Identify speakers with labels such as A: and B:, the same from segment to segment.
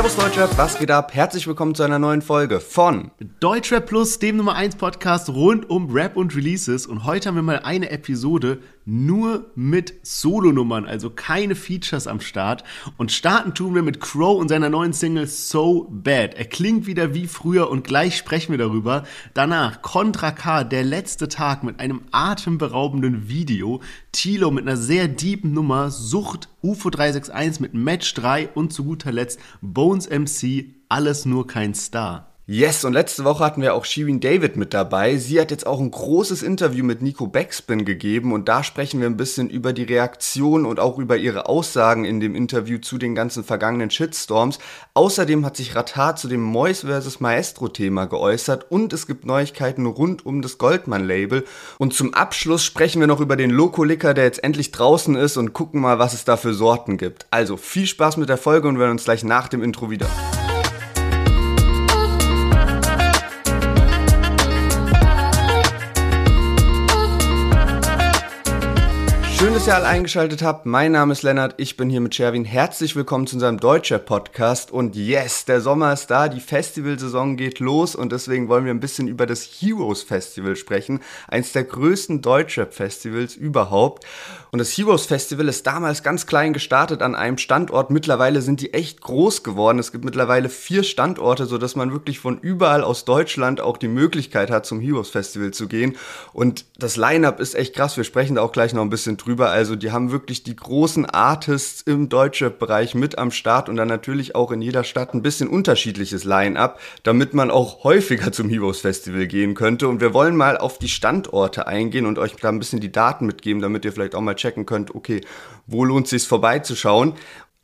A: Servus Deutschrap, was geht ab? Herzlich willkommen zu einer neuen Folge von
B: Deutschrap Plus, dem Nummer 1 Podcast rund um Rap und Releases. Und heute haben wir mal eine Episode nur mit Solonummern, also keine Features am Start. Und starten tun wir mit Crow und seiner neuen Single So Bad. Er klingt wieder wie früher und gleich sprechen wir darüber. Danach Contra K, der letzte Tag mit einem atemberaubenden Video. Tilo mit einer sehr deepen Nummer, Sucht, UFO 361 mit Match 3 und zu guter Letzt Bones MC, alles nur kein Star.
A: Yes, und letzte Woche hatten wir auch Shirin David mit dabei. Sie hat jetzt auch ein großes Interview mit Nico Backspin gegeben und da sprechen wir ein bisschen über die Reaktion und auch über ihre Aussagen in dem Interview zu den ganzen vergangenen Shitstorms. Außerdem hat sich Ratar zu dem Mois vs. Maestro Thema geäußert und es gibt Neuigkeiten rund um das Goldman Label. Und zum Abschluss sprechen wir noch über den Loco Licker, der jetzt endlich draußen ist und gucken mal, was es da für Sorten gibt. Also viel Spaß mit der Folge und wir hören uns gleich nach dem Intro wieder. Dass ihr alle eingeschaltet habt. Mein Name ist Lennart, ich bin hier mit Sherwin. Herzlich willkommen zu unserem Deutscher Podcast. Und yes, der Sommer ist da, die Festivalsaison geht los und deswegen wollen wir ein bisschen über das Heroes Festival sprechen. Eins der größten Deutschrap-Festivals überhaupt. Und das Heroes Festival ist damals ganz klein gestartet an einem Standort. Mittlerweile sind die echt groß geworden. Es gibt mittlerweile vier Standorte, sodass man wirklich von überall aus Deutschland auch die Möglichkeit hat, zum Heroes Festival zu gehen. Und das Line-Up ist echt krass. Wir sprechen da auch gleich noch ein bisschen drüber Also die haben wirklich die großen Artists im Deutschrap-Bereich mit am Start und dann natürlich auch in jeder Stadt ein bisschen unterschiedliches Line-up, damit man auch häufiger zum Heroes Festival gehen könnte. Und wir wollen mal auf die Standorte eingehen und euch da ein bisschen die Daten mitgeben, damit ihr vielleicht auch mal checken könnt, okay, wo lohnt es sich vorbeizuschauen.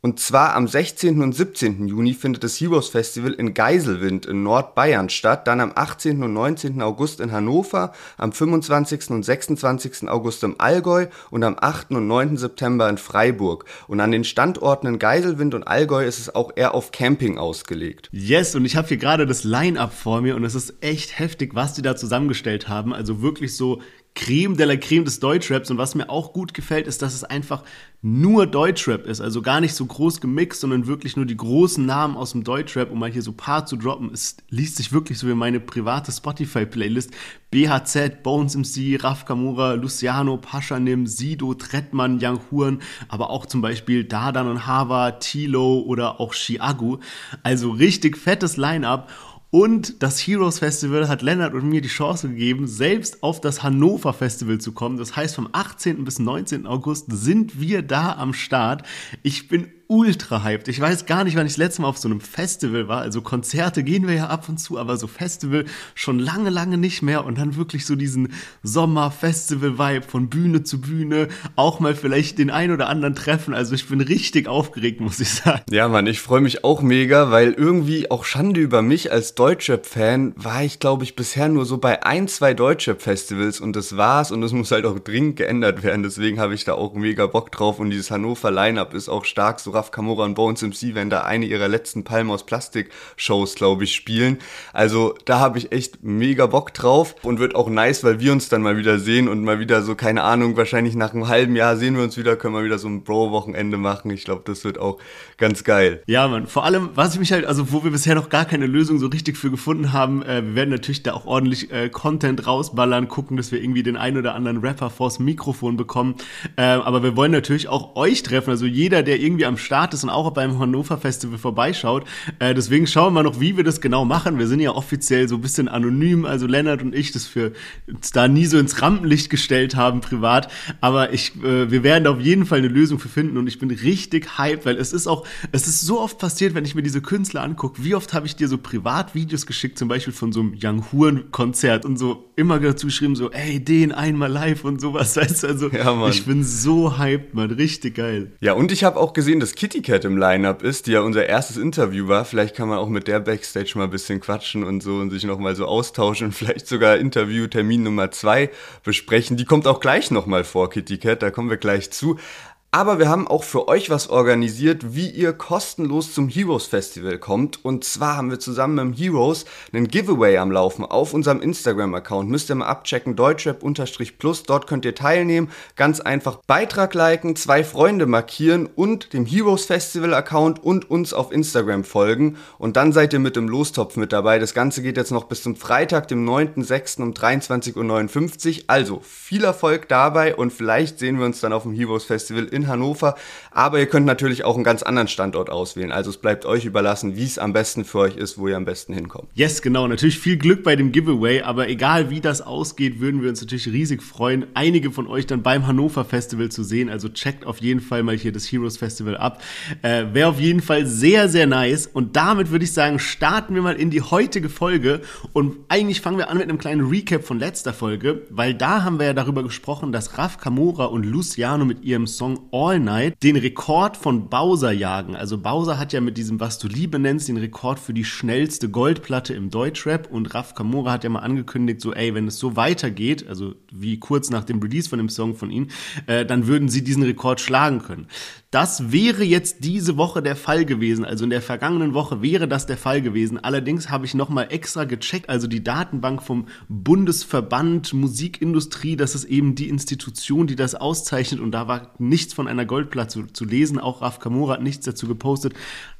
A: Und zwar am 16. und 17. Juni findet das Heroes Festival in Geiselwind in Nordbayern statt, dann am 18. und 19. August in Hannover, am 25. und 26. August im Allgäu und am 8. und 9. September in Freiburg. Und an den Standorten in Geiselwind und Allgäu ist es auch eher auf Camping ausgelegt.
B: Yes, und ich habe hier gerade das Line-up vor mir und es ist echt heftig, was die da zusammengestellt haben. Also wirklich so Creme de la Creme des Deutschraps. Und was mir auch gut gefällt, ist, dass es einfach nur Deutschrap ist. Also gar nicht so groß gemixt, sondern wirklich nur die großen Namen aus dem Deutschrap, um mal hier so ein paar zu droppen. Es liest sich wirklich so wie meine private Spotify-Playlist. BHZ, Bones MC, Raf Kamura, Luciano, Paschanim, Sido, Trettmann, Young Huren, aber auch zum Beispiel Dardan und Hava, Tilo oder auch Chiagu. Also richtig fettes Line-Up. Und das Heroes Festival hat Lennart und mir die Chance gegeben, selbst auf das Hannover Festival zu kommen. Das heißt, vom 18. bis 19. August sind wir da am Start. Ich bin ultra hyped. Ich weiß gar nicht, wann ich das letzte Mal auf so einem Festival war. Also Konzerte gehen wir ja ab und zu, aber so Festival schon lange, lange nicht mehr. Und dann wirklich so diesen Sommer-Festival-Vibe von Bühne zu Bühne. Auch mal vielleicht den ein oder anderen treffen. Also ich bin richtig aufgeregt, muss ich sagen.
A: Ja, Mann, ich freue mich auch mega, weil irgendwie auch Schande über mich als Deutschrap-Fan war ich, glaube ich, bisher nur so bei ein, zwei Deutschrap-Festivals und das war's. Und das muss halt auch dringend geändert werden. Deswegen habe ich da auch mega Bock drauf. Und dieses Hannover-Line-Up ist auch stark so Raf Kamora und Bones MC werden da eine ihrer letzten Palmen aus Plastik Shows, glaube ich, spielen. Also da habe ich echt mega Bock drauf und wird auch nice, weil wir uns dann mal wieder sehen und mal wieder so, keine Ahnung, wahrscheinlich nach einem halben Jahr sehen wir uns wieder, können wir wieder so ein Bro-Wochenende machen. Ich glaube, das wird auch ganz geil.
B: Ja, man, vor allem, was ich mich halt, also wo wir bisher noch gar keine Lösung so richtig für gefunden haben, äh, wir werden natürlich da auch ordentlich äh, Content rausballern, gucken, dass wir irgendwie den einen oder anderen Rapper vors Mikrofon bekommen. Äh, aber wir wollen natürlich auch euch treffen, also jeder, der irgendwie am Start ist und auch beim Hannover Festival vorbeischaut. Äh, deswegen schauen wir mal noch, wie wir das genau machen. Wir sind ja offiziell so ein bisschen anonym, also Lennart und ich, das für uns da nie so ins Rampenlicht gestellt haben privat. Aber ich, äh, wir werden da auf jeden Fall eine Lösung für finden und ich bin richtig hyped, weil es ist auch, es ist so oft passiert, wenn ich mir diese Künstler angucke, wie oft habe ich dir so Privatvideos geschickt, zum Beispiel von so einem Young Huren Konzert und so immer dazu geschrieben, so, ey, den einmal live und sowas, weißt also ja, ich bin so hyped, man, richtig geil.
A: Ja, und ich habe auch gesehen, dass Kitty Cat im Line-Up ist, die ja unser erstes Interview war. Vielleicht kann man auch mit der Backstage mal ein bisschen quatschen und so und sich nochmal so austauschen und vielleicht sogar Interview-Termin Nummer zwei besprechen. Die kommt auch gleich nochmal vor, Kitty Cat, da kommen wir gleich zu. Aber wir haben auch für euch was organisiert, wie ihr kostenlos zum Heroes Festival kommt. Und zwar haben wir zusammen mit Heroes einen Giveaway am Laufen auf unserem Instagram-Account. Müsst ihr mal abchecken, deutschrap-plus. Dort könnt ihr teilnehmen. Ganz einfach Beitrag liken, zwei Freunde markieren und dem Heroes Festival-Account und uns auf Instagram folgen. Und dann seid ihr mit dem Lostopf mit dabei. Das Ganze geht jetzt noch bis zum Freitag, dem 9.6. um 23.59 Uhr. Also viel Erfolg dabei und vielleicht sehen wir uns dann auf dem Heroes Festival in Hannover. Aber ihr könnt natürlich auch einen ganz anderen Standort auswählen. Also es bleibt euch überlassen, wie es am besten für euch ist, wo ihr am besten hinkommt.
B: Yes, genau. Natürlich viel Glück bei dem Giveaway. Aber egal wie das ausgeht, würden wir uns natürlich riesig freuen, einige von euch dann beim Hannover Festival zu sehen. Also checkt auf jeden Fall mal hier das Heroes Festival ab. Äh, Wäre auf jeden Fall sehr, sehr nice. Und damit würde ich sagen, starten wir mal in die heutige Folge. Und eigentlich fangen wir an mit einem kleinen Recap von letzter Folge, weil da haben wir ja darüber gesprochen, dass Raf Kamora und Luciano mit ihrem Song All Night den Rekord von Bowser jagen. Also Bowser hat ja mit diesem Was du Liebe nennst den Rekord für die schnellste Goldplatte im Deutschrap und Raf Kamora hat ja mal angekündigt, so ey, wenn es so weitergeht, also wie kurz nach dem Release von dem Song von ihnen, äh, dann würden sie diesen Rekord schlagen können. Das wäre jetzt diese Woche der Fall gewesen. Also in der vergangenen Woche wäre das der Fall gewesen. Allerdings habe ich nochmal extra gecheckt, also die Datenbank vom Bundesverband Musikindustrie, das ist eben die Institution, die das auszeichnet und da war nichts von einer Goldplatte zu, lesen. Auch Raf Kamora hat nichts dazu gepostet.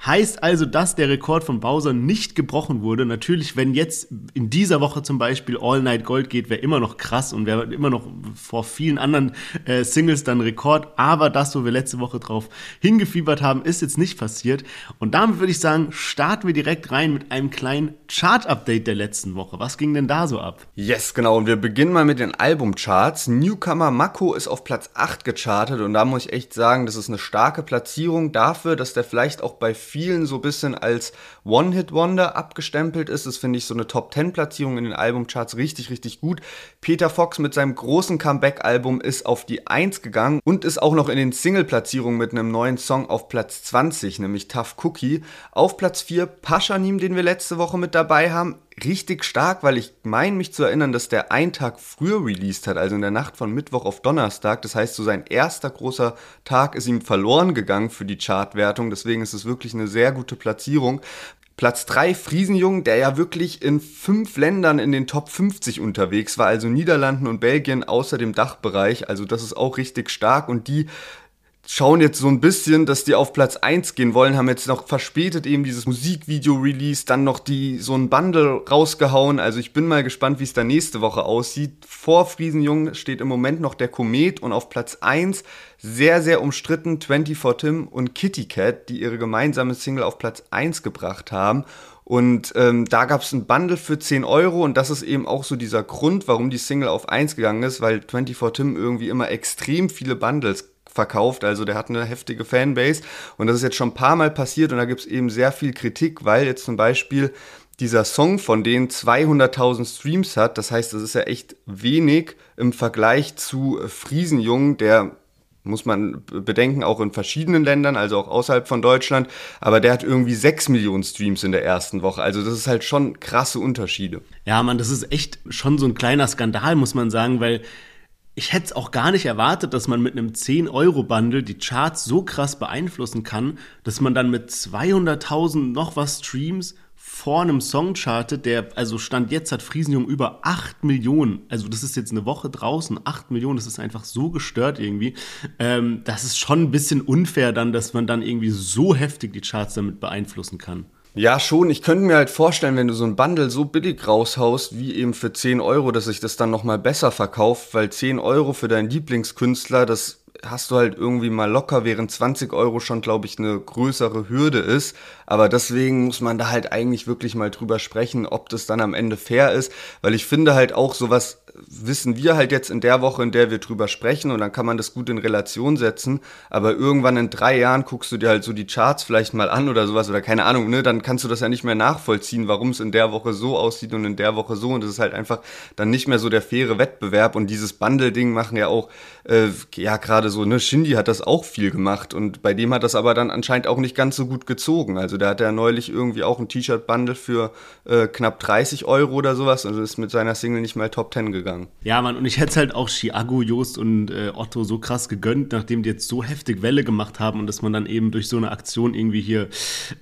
B: Heißt also, dass der Rekord von Bowser nicht gebrochen wurde. Natürlich, wenn jetzt in dieser Woche zum Beispiel All Night Gold geht, wäre immer noch krass und wäre immer noch vor vielen anderen äh, Singles dann Rekord. Aber das, wo wir letzte Woche drauf drauf hingefiebert haben, ist jetzt nicht passiert. Und damit würde ich sagen, starten wir direkt rein mit einem kleinen Chart-Update der letzten Woche. Was ging denn da so ab?
A: Yes, genau. Und wir beginnen mal mit den Albumcharts. Newcomer Mako ist auf Platz 8 gechartet und da muss ich echt sagen, das ist eine starke Platzierung dafür, dass der vielleicht auch bei vielen so ein bisschen als One-Hit-Wonder abgestempelt ist. Das finde ich so eine Top-10-Platzierung in den Albumcharts richtig, richtig gut. Peter Fox mit seinem großen Comeback-Album ist auf die 1 gegangen und ist auch noch in den Single-Platzierungen mit einem neuen Song auf Platz 20, nämlich Tough Cookie. Auf Platz 4 Paschanim, den wir letzte Woche mit dabei haben. Richtig stark, weil ich meine mich zu erinnern, dass der einen Tag früher released hat, also in der Nacht von Mittwoch auf Donnerstag. Das heißt, so sein erster großer Tag ist ihm verloren gegangen für die Chartwertung. Deswegen ist es wirklich eine sehr gute Platzierung. Platz 3 Friesenjung, der ja wirklich in fünf Ländern in den Top 50 unterwegs war, also Niederlanden und Belgien außer dem Dachbereich. Also das ist auch richtig stark und die schauen jetzt so ein bisschen, dass die auf Platz 1 gehen wollen, haben jetzt noch verspätet eben dieses Musikvideo-Release, dann noch die so ein Bundle rausgehauen. Also ich bin mal gespannt, wie es da nächste Woche aussieht. Vor Friesenjung steht im Moment noch der Komet und auf Platz 1 sehr, sehr umstritten 24 Tim und Kitty Cat, die ihre gemeinsame Single auf Platz 1 gebracht haben. Und ähm, da gab es ein Bundle für 10 Euro und das ist eben auch so dieser Grund, warum die Single auf 1 gegangen ist, weil 24 Tim irgendwie immer extrem viele Bundles verkauft. Also der hat eine heftige Fanbase und das ist jetzt schon ein paar Mal passiert und da gibt es eben sehr viel Kritik, weil jetzt zum Beispiel dieser Song von denen 200.000 Streams hat. Das heißt, das ist ja echt wenig im Vergleich zu Friesenjung, der muss man bedenken, auch in verschiedenen Ländern, also auch außerhalb von Deutschland. Aber der hat irgendwie 6 Millionen Streams in der ersten Woche. Also das ist halt schon krasse Unterschiede.
B: Ja, man, das ist echt schon so ein kleiner Skandal, muss man sagen, weil ich hätte es auch gar nicht erwartet, dass man mit einem 10-Euro-Bundle die Charts so krass beeinflussen kann, dass man dann mit 200.000 noch was Streams vor einem Song chartet, der, also Stand jetzt hat Friesenjung über 8 Millionen. Also das ist jetzt eine Woche draußen, 8 Millionen, das ist einfach so gestört irgendwie. Ähm, das ist schon ein bisschen unfair dann, dass man dann irgendwie so heftig die Charts damit beeinflussen kann.
A: Ja, schon. Ich könnte mir halt vorstellen, wenn du so ein Bundle so billig raushaust, wie eben für 10 Euro, dass sich das dann nochmal besser verkauft, weil 10 Euro für deinen Lieblingskünstler, das hast du halt irgendwie mal locker, während 20 Euro schon, glaube ich, eine größere Hürde ist. Aber deswegen muss man da halt eigentlich wirklich mal drüber sprechen, ob das dann am Ende fair ist, weil ich finde halt auch sowas wissen wir halt jetzt in der Woche, in der wir drüber sprechen und dann kann man das gut in Relation setzen. Aber irgendwann in drei Jahren guckst du dir halt so die Charts vielleicht mal an oder sowas oder keine Ahnung, ne? Dann kannst du das ja nicht mehr nachvollziehen, warum es in der Woche so aussieht und in der Woche so. Und das ist halt einfach dann nicht mehr so der faire Wettbewerb. Und dieses Bundle-Ding machen ja auch, äh, ja, gerade so, ne? Shindy hat das auch viel gemacht und bei dem hat das aber dann anscheinend auch nicht ganz so gut gezogen. Also der hat ja neulich irgendwie auch ein T-Shirt-Bundle für äh, knapp 30 Euro oder sowas und ist mit seiner Single nicht mal Top 10 gegangen gegangen.
B: Ja, Mann, und ich hätte es halt auch Chiago, Joost und äh, Otto so krass gegönnt, nachdem die jetzt so heftig Welle gemacht haben und dass man dann eben durch so eine Aktion irgendwie hier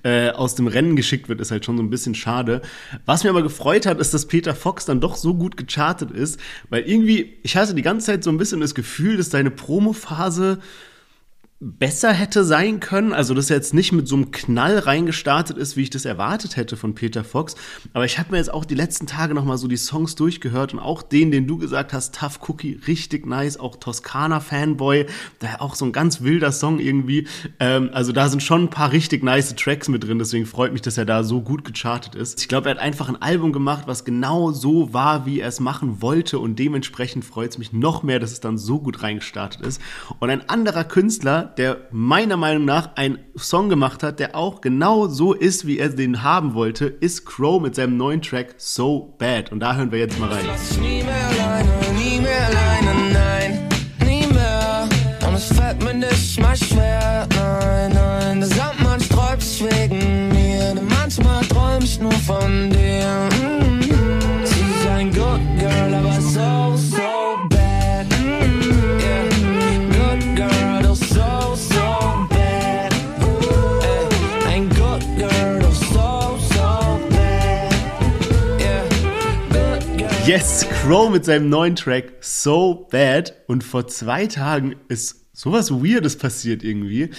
B: äh, aus dem Rennen geschickt wird, ist halt schon so ein bisschen schade. Was mir aber gefreut hat, ist, dass Peter Fox dann doch so gut gechartet ist, weil irgendwie, ich hatte die ganze Zeit so ein bisschen das Gefühl, dass seine Promophase besser hätte sein können. Also, dass er jetzt nicht mit so einem Knall reingestartet ist, wie ich das erwartet hätte von Peter Fox. Aber ich habe mir jetzt auch die letzten Tage nochmal so die Songs durchgehört und auch den, den du gesagt hast, Tough Cookie, richtig nice. Auch Toskana Fanboy, da auch so ein ganz wilder Song irgendwie. Ähm, also, da sind schon ein paar richtig nice Tracks mit drin. Deswegen freut mich, dass er da so gut gechartet ist. Ich glaube, er hat einfach ein Album gemacht, was genau so war, wie er es machen wollte. Und dementsprechend freut es mich noch mehr, dass es dann so gut reingestartet ist. Und ein anderer Künstler, der meiner Meinung nach einen Song gemacht hat, der auch genau so ist, wie er den haben wollte, ist Crow mit seinem neuen Track So Bad. Und da hören wir jetzt mal rein. Nie Yes, Crow mit seinem neuen Track So Bad. Und vor zwei Tagen ist sowas Weirdes passiert irgendwie.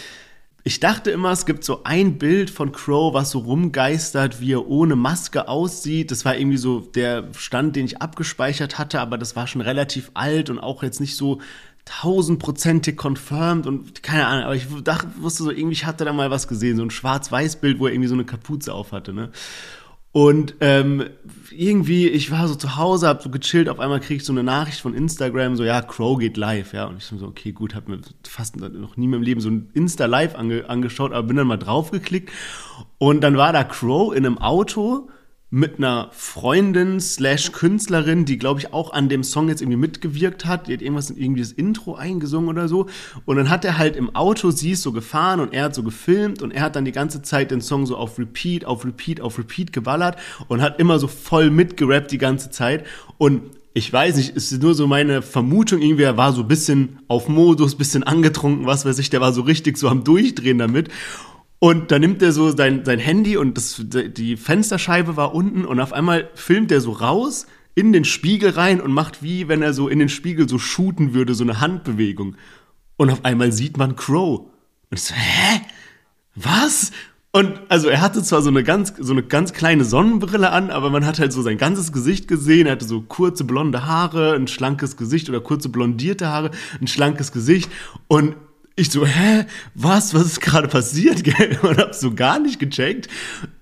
B: Ich dachte immer, es gibt so ein Bild von Crow, was so rumgeistert, wie er ohne Maske aussieht. Das war irgendwie so der Stand, den ich abgespeichert hatte, aber das war schon relativ alt und auch jetzt nicht so tausendprozentig confirmed und keine Ahnung, aber ich dachte, wusste so, irgendwie, ich hatte da mal was gesehen, so ein Schwarz-Weiß-Bild, wo er irgendwie so eine Kapuze auf hatte, ne? Und ähm, irgendwie, ich war so zu Hause, hab so gechillt, auf einmal krieg ich so eine Nachricht von Instagram, so, ja, Crow geht live, ja. Und ich so, okay, gut, hab mir fast noch nie in meinem Leben so ein Insta-Live ange angeschaut, aber bin dann mal draufgeklickt. Und dann war da Crow in einem Auto mit einer Freundin slash Künstlerin, die, glaube ich, auch an dem Song jetzt irgendwie mitgewirkt hat. Die hat irgendwas in irgendwie das Intro eingesungen oder so. Und dann hat er halt im Auto, sie ist so gefahren und er hat so gefilmt und er hat dann die ganze Zeit den Song so auf Repeat, auf Repeat, auf Repeat geballert und hat immer so voll mitgerappt die ganze Zeit. Und ich weiß nicht, ist nur so meine Vermutung, irgendwie, er war so ein bisschen auf Modus, bisschen angetrunken, was weiß ich, der war so richtig so am Durchdrehen damit. Und dann nimmt er so sein, sein Handy und das, die Fensterscheibe war unten und auf einmal filmt er so raus in den Spiegel rein und macht wie, wenn er so in den Spiegel so shooten würde, so eine Handbewegung. Und auf einmal sieht man Crow. Und ich so, hä? Was? Und also er hatte zwar so eine ganz, so eine ganz kleine Sonnenbrille an, aber man hat halt so sein ganzes Gesicht gesehen. Er hatte so kurze blonde Haare, ein schlankes Gesicht oder kurze blondierte Haare, ein schlankes Gesicht. Und ich so, hä, was, was ist gerade passiert, gell? Und hab so gar nicht gecheckt.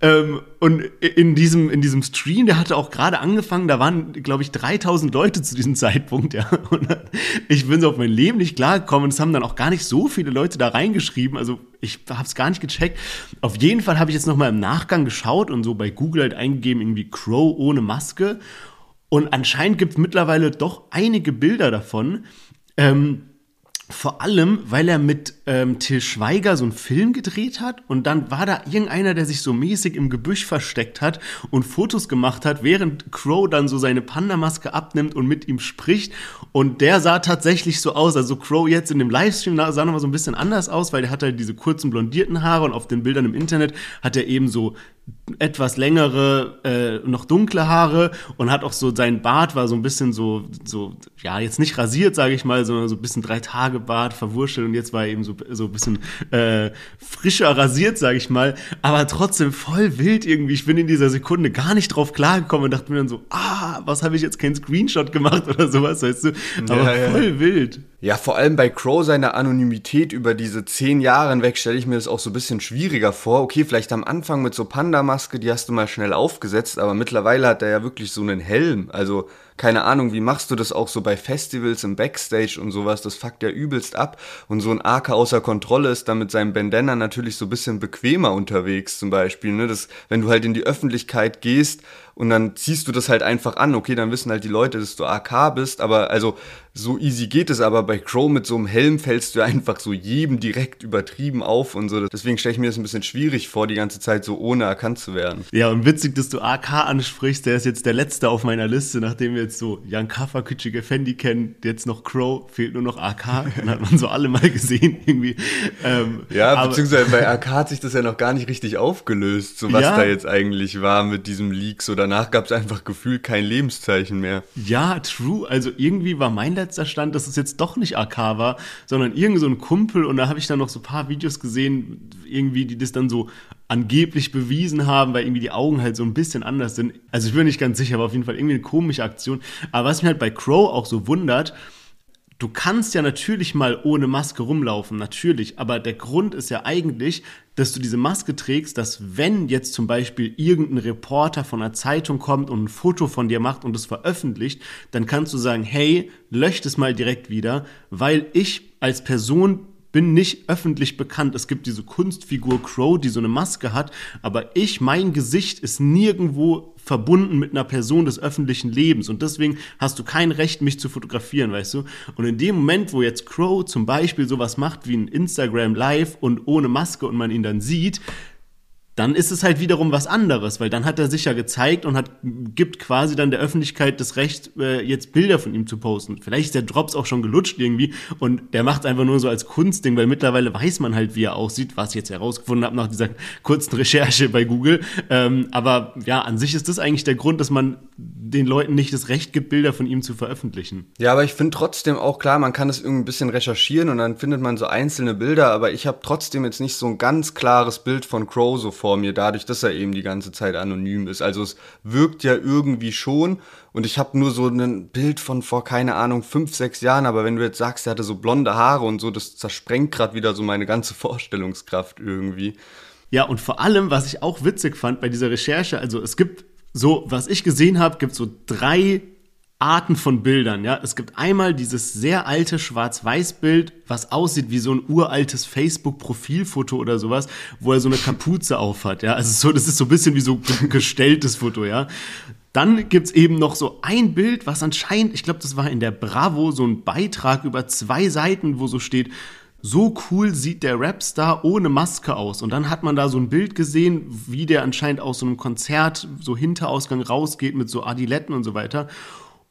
B: Ähm, und in diesem, in diesem Stream, der hatte auch gerade angefangen, da waren, glaube ich, 3000 Leute zu diesem Zeitpunkt, ja. Und ich bin so auf mein Leben nicht klargekommen und es haben dann auch gar nicht so viele Leute da reingeschrieben. Also ich hab's gar nicht gecheckt. Auf jeden Fall habe ich jetzt nochmal im Nachgang geschaut und so bei Google halt eingegeben, irgendwie Crow ohne Maske. Und anscheinend gibt es mittlerweile doch einige Bilder davon. Ähm, vor allem, weil er mit ähm, Till Schweiger so einen Film gedreht hat und dann war da irgendeiner, der sich so mäßig im Gebüsch versteckt hat und Fotos gemacht hat, während Crow dann so seine Panda-Maske abnimmt und mit ihm spricht. Und der sah tatsächlich so aus. Also Crow jetzt in dem Livestream sah nochmal so ein bisschen anders aus, weil der hat halt diese kurzen blondierten Haare und auf den Bildern im Internet hat er eben so etwas längere, äh, noch dunkle Haare und hat auch so, sein Bart war so ein bisschen so, so ja, jetzt nicht rasiert, sage ich mal, sondern so ein bisschen drei Tage Bart verwurschtelt und jetzt war er eben so, so ein bisschen äh, frischer rasiert, sage ich mal, aber trotzdem voll wild irgendwie. Ich bin in dieser Sekunde gar nicht drauf klargekommen und dachte mir dann so, ah, was habe ich jetzt keinen Screenshot gemacht oder sowas, weißt du, aber ja, voll ja. wild.
A: Ja, vor allem bei Crow seine Anonymität über diese zehn Jahre hinweg stelle ich mir das auch so ein bisschen schwieriger vor. Okay, vielleicht am Anfang mit so Panda-Maske, die hast du mal schnell aufgesetzt, aber mittlerweile hat er ja wirklich so einen Helm. Also keine Ahnung, wie machst du das auch so bei Festivals im Backstage und sowas? Das fuckt ja übelst ab. Und so ein AK außer Kontrolle ist dann mit seinem Bandana natürlich so ein bisschen bequemer unterwegs zum Beispiel. Ne? Das, wenn du halt in die Öffentlichkeit gehst und dann ziehst du das halt einfach an. Okay, dann wissen halt die Leute, dass du AK bist, aber also so easy geht es. Aber bei Crow mit so einem Helm fällst du einfach so jedem direkt übertrieben auf und so. Deswegen stelle ich mir das ein bisschen schwierig vor, die ganze Zeit so ohne erkannt zu werden.
B: Ja, und witzig, dass du AK ansprichst. Der ist jetzt der letzte auf meiner Liste, nachdem wir jetzt so Jan Kaffer, Küçük Fendi kennen, jetzt noch Crow, fehlt nur noch AK. Dann hat man so alle mal gesehen irgendwie.
A: Ähm, ja, beziehungsweise bei AK hat sich das ja noch gar nicht richtig aufgelöst, so was ja, da jetzt eigentlich war mit diesem Leak. So danach gab es einfach gefühlt kein Lebenszeichen mehr.
B: Ja, true. Also irgendwie war mein letzter Stand, dass es jetzt doch nicht AK war, sondern irgend so ein Kumpel und da habe ich dann noch so ein paar Videos gesehen, irgendwie, die das dann so angeblich bewiesen haben, weil irgendwie die Augen halt so ein bisschen anders sind. Also ich bin nicht ganz sicher, aber auf jeden Fall irgendwie eine komische Aktion. Aber was mich halt bei Crow auch so wundert, du kannst ja natürlich mal ohne Maske rumlaufen, natürlich, aber der Grund ist ja eigentlich, dass du diese Maske trägst, dass wenn jetzt zum Beispiel irgendein Reporter von einer Zeitung kommt und ein Foto von dir macht und es veröffentlicht, dann kannst du sagen, hey, löscht es mal direkt wieder, weil ich als Person bin nicht öffentlich bekannt. Es gibt diese Kunstfigur Crow, die so eine Maske hat, aber ich, mein Gesicht ist nirgendwo verbunden mit einer Person des öffentlichen Lebens und deswegen hast du kein Recht, mich zu fotografieren, weißt du? Und in dem Moment, wo jetzt Crow zum Beispiel sowas macht wie ein Instagram Live und ohne Maske und man ihn dann sieht, dann ist es halt wiederum was anderes, weil dann hat er sich ja gezeigt und hat, gibt quasi dann der Öffentlichkeit das Recht, äh, jetzt Bilder von ihm zu posten. Vielleicht ist der Drops auch schon gelutscht irgendwie und der macht einfach nur so als Kunstding, weil mittlerweile weiß man halt, wie er aussieht, was ich jetzt herausgefunden habe nach dieser kurzen Recherche bei Google. Ähm, aber ja, an sich ist das eigentlich der Grund, dass man den Leuten nicht das Recht gibt, Bilder von ihm zu veröffentlichen.
A: Ja, aber ich finde trotzdem auch klar, man kann es irgendwie ein bisschen recherchieren und dann findet man so einzelne Bilder, aber ich habe trotzdem jetzt nicht so ein ganz klares Bild von Crow so vor mir, dadurch, dass er eben die ganze Zeit anonym ist. Also es wirkt ja irgendwie schon und ich habe nur so ein Bild von vor, keine Ahnung, fünf, sechs Jahren, aber wenn du jetzt sagst, er hatte so blonde Haare und so, das zersprengt gerade wieder so meine ganze Vorstellungskraft irgendwie.
B: Ja, und vor allem, was ich auch witzig fand bei dieser Recherche, also es gibt so, was ich gesehen habe, gibt so drei Arten von Bildern, ja. Es gibt einmal dieses sehr alte Schwarz-Weiß-Bild, was aussieht wie so ein uraltes Facebook-Profilfoto oder sowas, wo er so eine Kapuze aufhat, ja. Also so, das ist so ein bisschen wie so ein gestelltes Foto, ja. Dann gibt's eben noch so ein Bild, was anscheinend, ich glaube, das war in der Bravo, so ein Beitrag über zwei Seiten, wo so steht, so cool sieht der Rapstar ohne Maske aus. Und dann hat man da so ein Bild gesehen, wie der anscheinend aus so einem Konzert so Hinterausgang rausgeht mit so Adiletten und so weiter.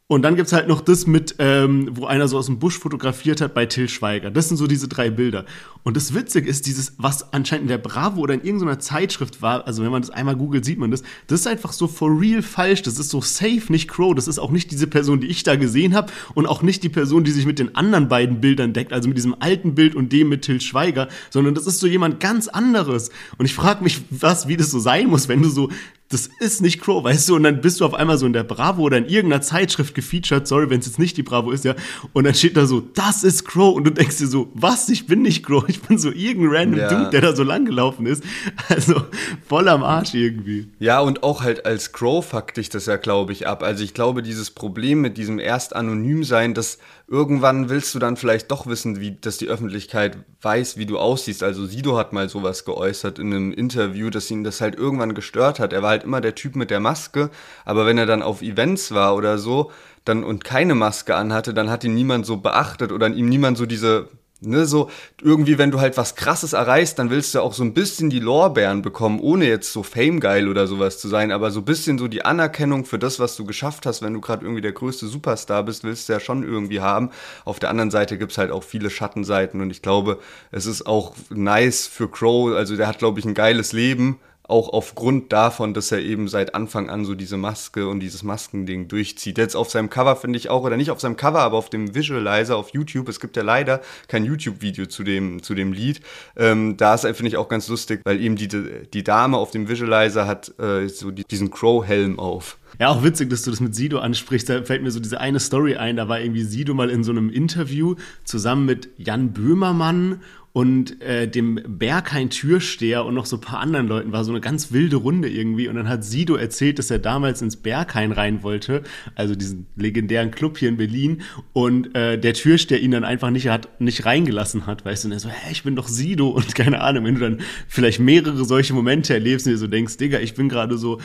B: Und dann gibt's halt noch das mit, ähm, wo einer so aus dem Busch fotografiert hat bei Till Schweiger. Das sind so diese drei Bilder. Und das Witzige ist, dieses, was anscheinend in der Bravo oder in irgendeiner Zeitschrift war, also wenn man das einmal googelt, sieht man das, das ist einfach so for real falsch. Das ist so safe, nicht Crow. Das ist auch nicht diese Person, die ich da gesehen habe und auch nicht die Person, die sich mit den anderen beiden Bildern deckt, also mit diesem alten Bild und dem mit Till Schweiger, sondern das ist so jemand ganz anderes. Und ich frage mich, was, wie das so sein muss, wenn du so das ist nicht Crow, weißt du? Und dann bist du auf einmal so in der Bravo oder in irgendeiner Zeitschrift gefeatured, sorry, wenn es jetzt nicht die Bravo ist, ja. Und dann steht da so, das ist Crow. Und du denkst dir so, was? Ich bin nicht Crow. Ich bin so irgendein random ja. Dude, der da so lang gelaufen ist. Also voll am Arsch irgendwie.
A: Ja, und auch halt als Crow fuckt dich das ja, glaube ich, ab. Also ich glaube, dieses Problem mit diesem erst anonym sein, das irgendwann willst du dann vielleicht doch wissen, wie, dass die Öffentlichkeit weiß, wie du aussiehst. Also Sido hat mal sowas geäußert in einem Interview, dass ihn das halt irgendwann gestört hat. Er war halt immer der Typ mit der Maske, aber wenn er dann auf Events war oder so, dann und keine Maske anhatte, dann hat ihn niemand so beachtet oder ihm niemand so diese Ne, so irgendwie, wenn du halt was Krasses erreichst, dann willst du auch so ein bisschen die Lorbeeren bekommen, ohne jetzt so Fame-geil oder sowas zu sein, aber so ein bisschen so die Anerkennung für das, was du geschafft hast, wenn du gerade irgendwie der größte Superstar bist, willst du ja schon irgendwie haben. Auf der anderen Seite gibt's halt auch viele Schattenseiten und ich glaube, es ist auch nice für Crow, also der hat, glaube ich, ein geiles Leben, auch aufgrund davon, dass er eben seit Anfang an so diese Maske und dieses Maskending durchzieht. Jetzt auf seinem Cover finde ich auch, oder nicht auf seinem Cover, aber auf dem Visualizer auf YouTube, es gibt ja leider kein YouTube-Video zu dem, zu dem Lied. Ähm, da ist finde ich auch ganz lustig, weil eben die, die Dame auf dem Visualizer hat äh, so die, diesen Crow-Helm auf.
B: Ja, auch witzig, dass du das mit Sido ansprichst. Da fällt mir so diese eine Story ein. Da war irgendwie Sido mal in so einem Interview zusammen mit Jan Böhmermann und äh, dem Berghain Türsteher und noch so ein paar anderen Leuten war so eine ganz wilde Runde irgendwie. Und dann hat Sido erzählt, dass er damals ins Berghain rein wollte, also diesen legendären Club hier in Berlin. Und äh, der Türsteher ihn dann einfach nicht hat nicht reingelassen hat, weißt du, und er so, hä, ich bin doch Sido. Und keine Ahnung, wenn du dann vielleicht mehrere solche Momente erlebst und dir so denkst, Digga, ich bin gerade so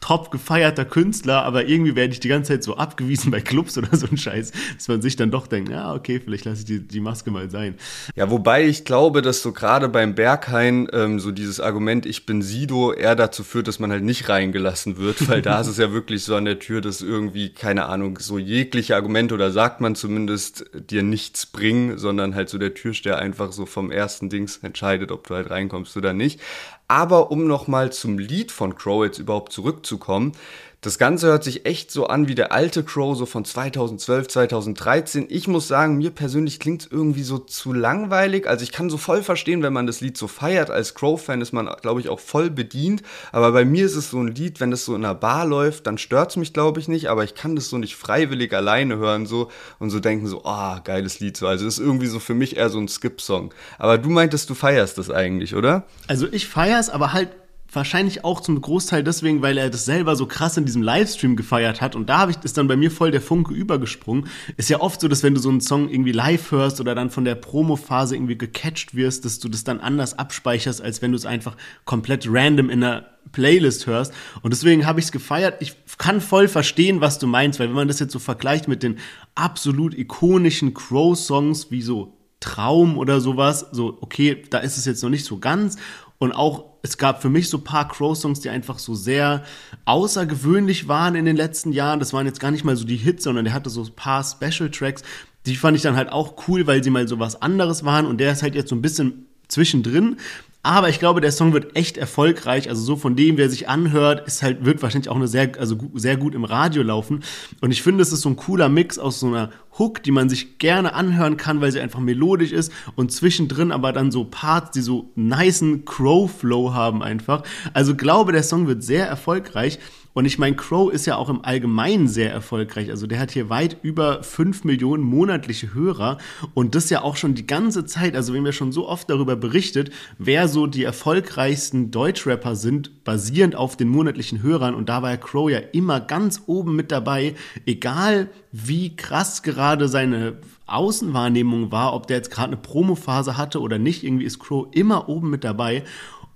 B: top gefeierter Künstler, aber irgendwie werde ich die ganze Zeit so abgewiesen bei Clubs oder so ein Scheiß, dass man sich dann doch denkt, ja, okay, vielleicht lasse ich die, die Maske mal sein.
A: Ja, wobei ich glaube, dass so gerade beim Berghain ähm, so dieses Argument, ich bin Sido, eher dazu führt, dass man halt nicht reingelassen wird, weil da ist es ja wirklich so an der Tür, dass irgendwie, keine Ahnung, so jegliche Argumente oder sagt man zumindest, dir nichts bringen, sondern halt so der Türsteher einfach so vom ersten Dings entscheidet, ob du halt reinkommst oder nicht. Aber um nochmal zum Lied von Crow jetzt überhaupt zurückzukommen, das Ganze hört sich echt so an wie der alte Crow, so von 2012, 2013. Ich muss sagen, mir persönlich klingt es irgendwie so zu langweilig. Also ich kann so voll verstehen, wenn man das Lied so feiert. Als Crow-Fan ist man, glaube ich, auch voll bedient. Aber bei mir ist es so ein Lied, wenn das so in einer Bar läuft, dann stört es mich, glaube ich, nicht. Aber ich kann das so nicht freiwillig alleine hören so und so denken so, ah, oh, geiles Lied. So. Also ist irgendwie so für mich eher so ein Skip-Song. Aber du meintest, du feierst das eigentlich, oder?
B: Also ich feier's, aber halt wahrscheinlich auch zum Großteil deswegen, weil er das selber so krass in diesem Livestream gefeiert hat. Und da habe ich ist dann bei mir voll der Funke übergesprungen. Ist ja oft so, dass wenn du so einen Song irgendwie live hörst oder dann von der Promo-Phase irgendwie gecatcht wirst, dass du das dann anders abspeicherst, als wenn du es einfach komplett random in einer Playlist hörst. Und deswegen habe ich es gefeiert. Ich kann voll verstehen, was du meinst, weil wenn man das jetzt so vergleicht mit den absolut ikonischen Crow-Songs wie so Traum oder sowas, so, okay, da ist es jetzt noch nicht so ganz. Und auch, es gab für mich so paar Crow-Songs, die einfach so sehr außergewöhnlich waren in den letzten Jahren. Das waren jetzt gar nicht mal so die Hits, sondern der hatte so ein paar Special-Tracks. Die fand ich dann halt auch cool, weil sie mal so was anderes waren. Und der ist halt jetzt so ein bisschen zwischendrin. Aber ich glaube, der Song wird echt erfolgreich. Also so von dem, wer sich anhört, ist halt, wird wahrscheinlich auch eine sehr, also sehr gut im Radio laufen. Und ich finde, es ist so ein cooler Mix aus so einer Hook, die man sich gerne anhören kann, weil sie einfach melodisch ist und zwischendrin aber dann so Parts, die so niceen Crow-Flow haben einfach. Also glaube, der Song wird sehr erfolgreich. Und ich meine, Crow ist ja auch im Allgemeinen sehr erfolgreich. Also der hat hier weit über 5 Millionen monatliche Hörer und das ja auch schon die ganze Zeit. Also wir schon so oft darüber berichtet, wer so die erfolgreichsten Deutschrapper sind, basierend auf den monatlichen Hörern. Und da war ja Crow ja immer ganz oben mit dabei, egal wie krass gerade seine Außenwahrnehmung war, ob der jetzt gerade eine Promophase hatte oder nicht. Irgendwie ist Crow immer oben mit dabei.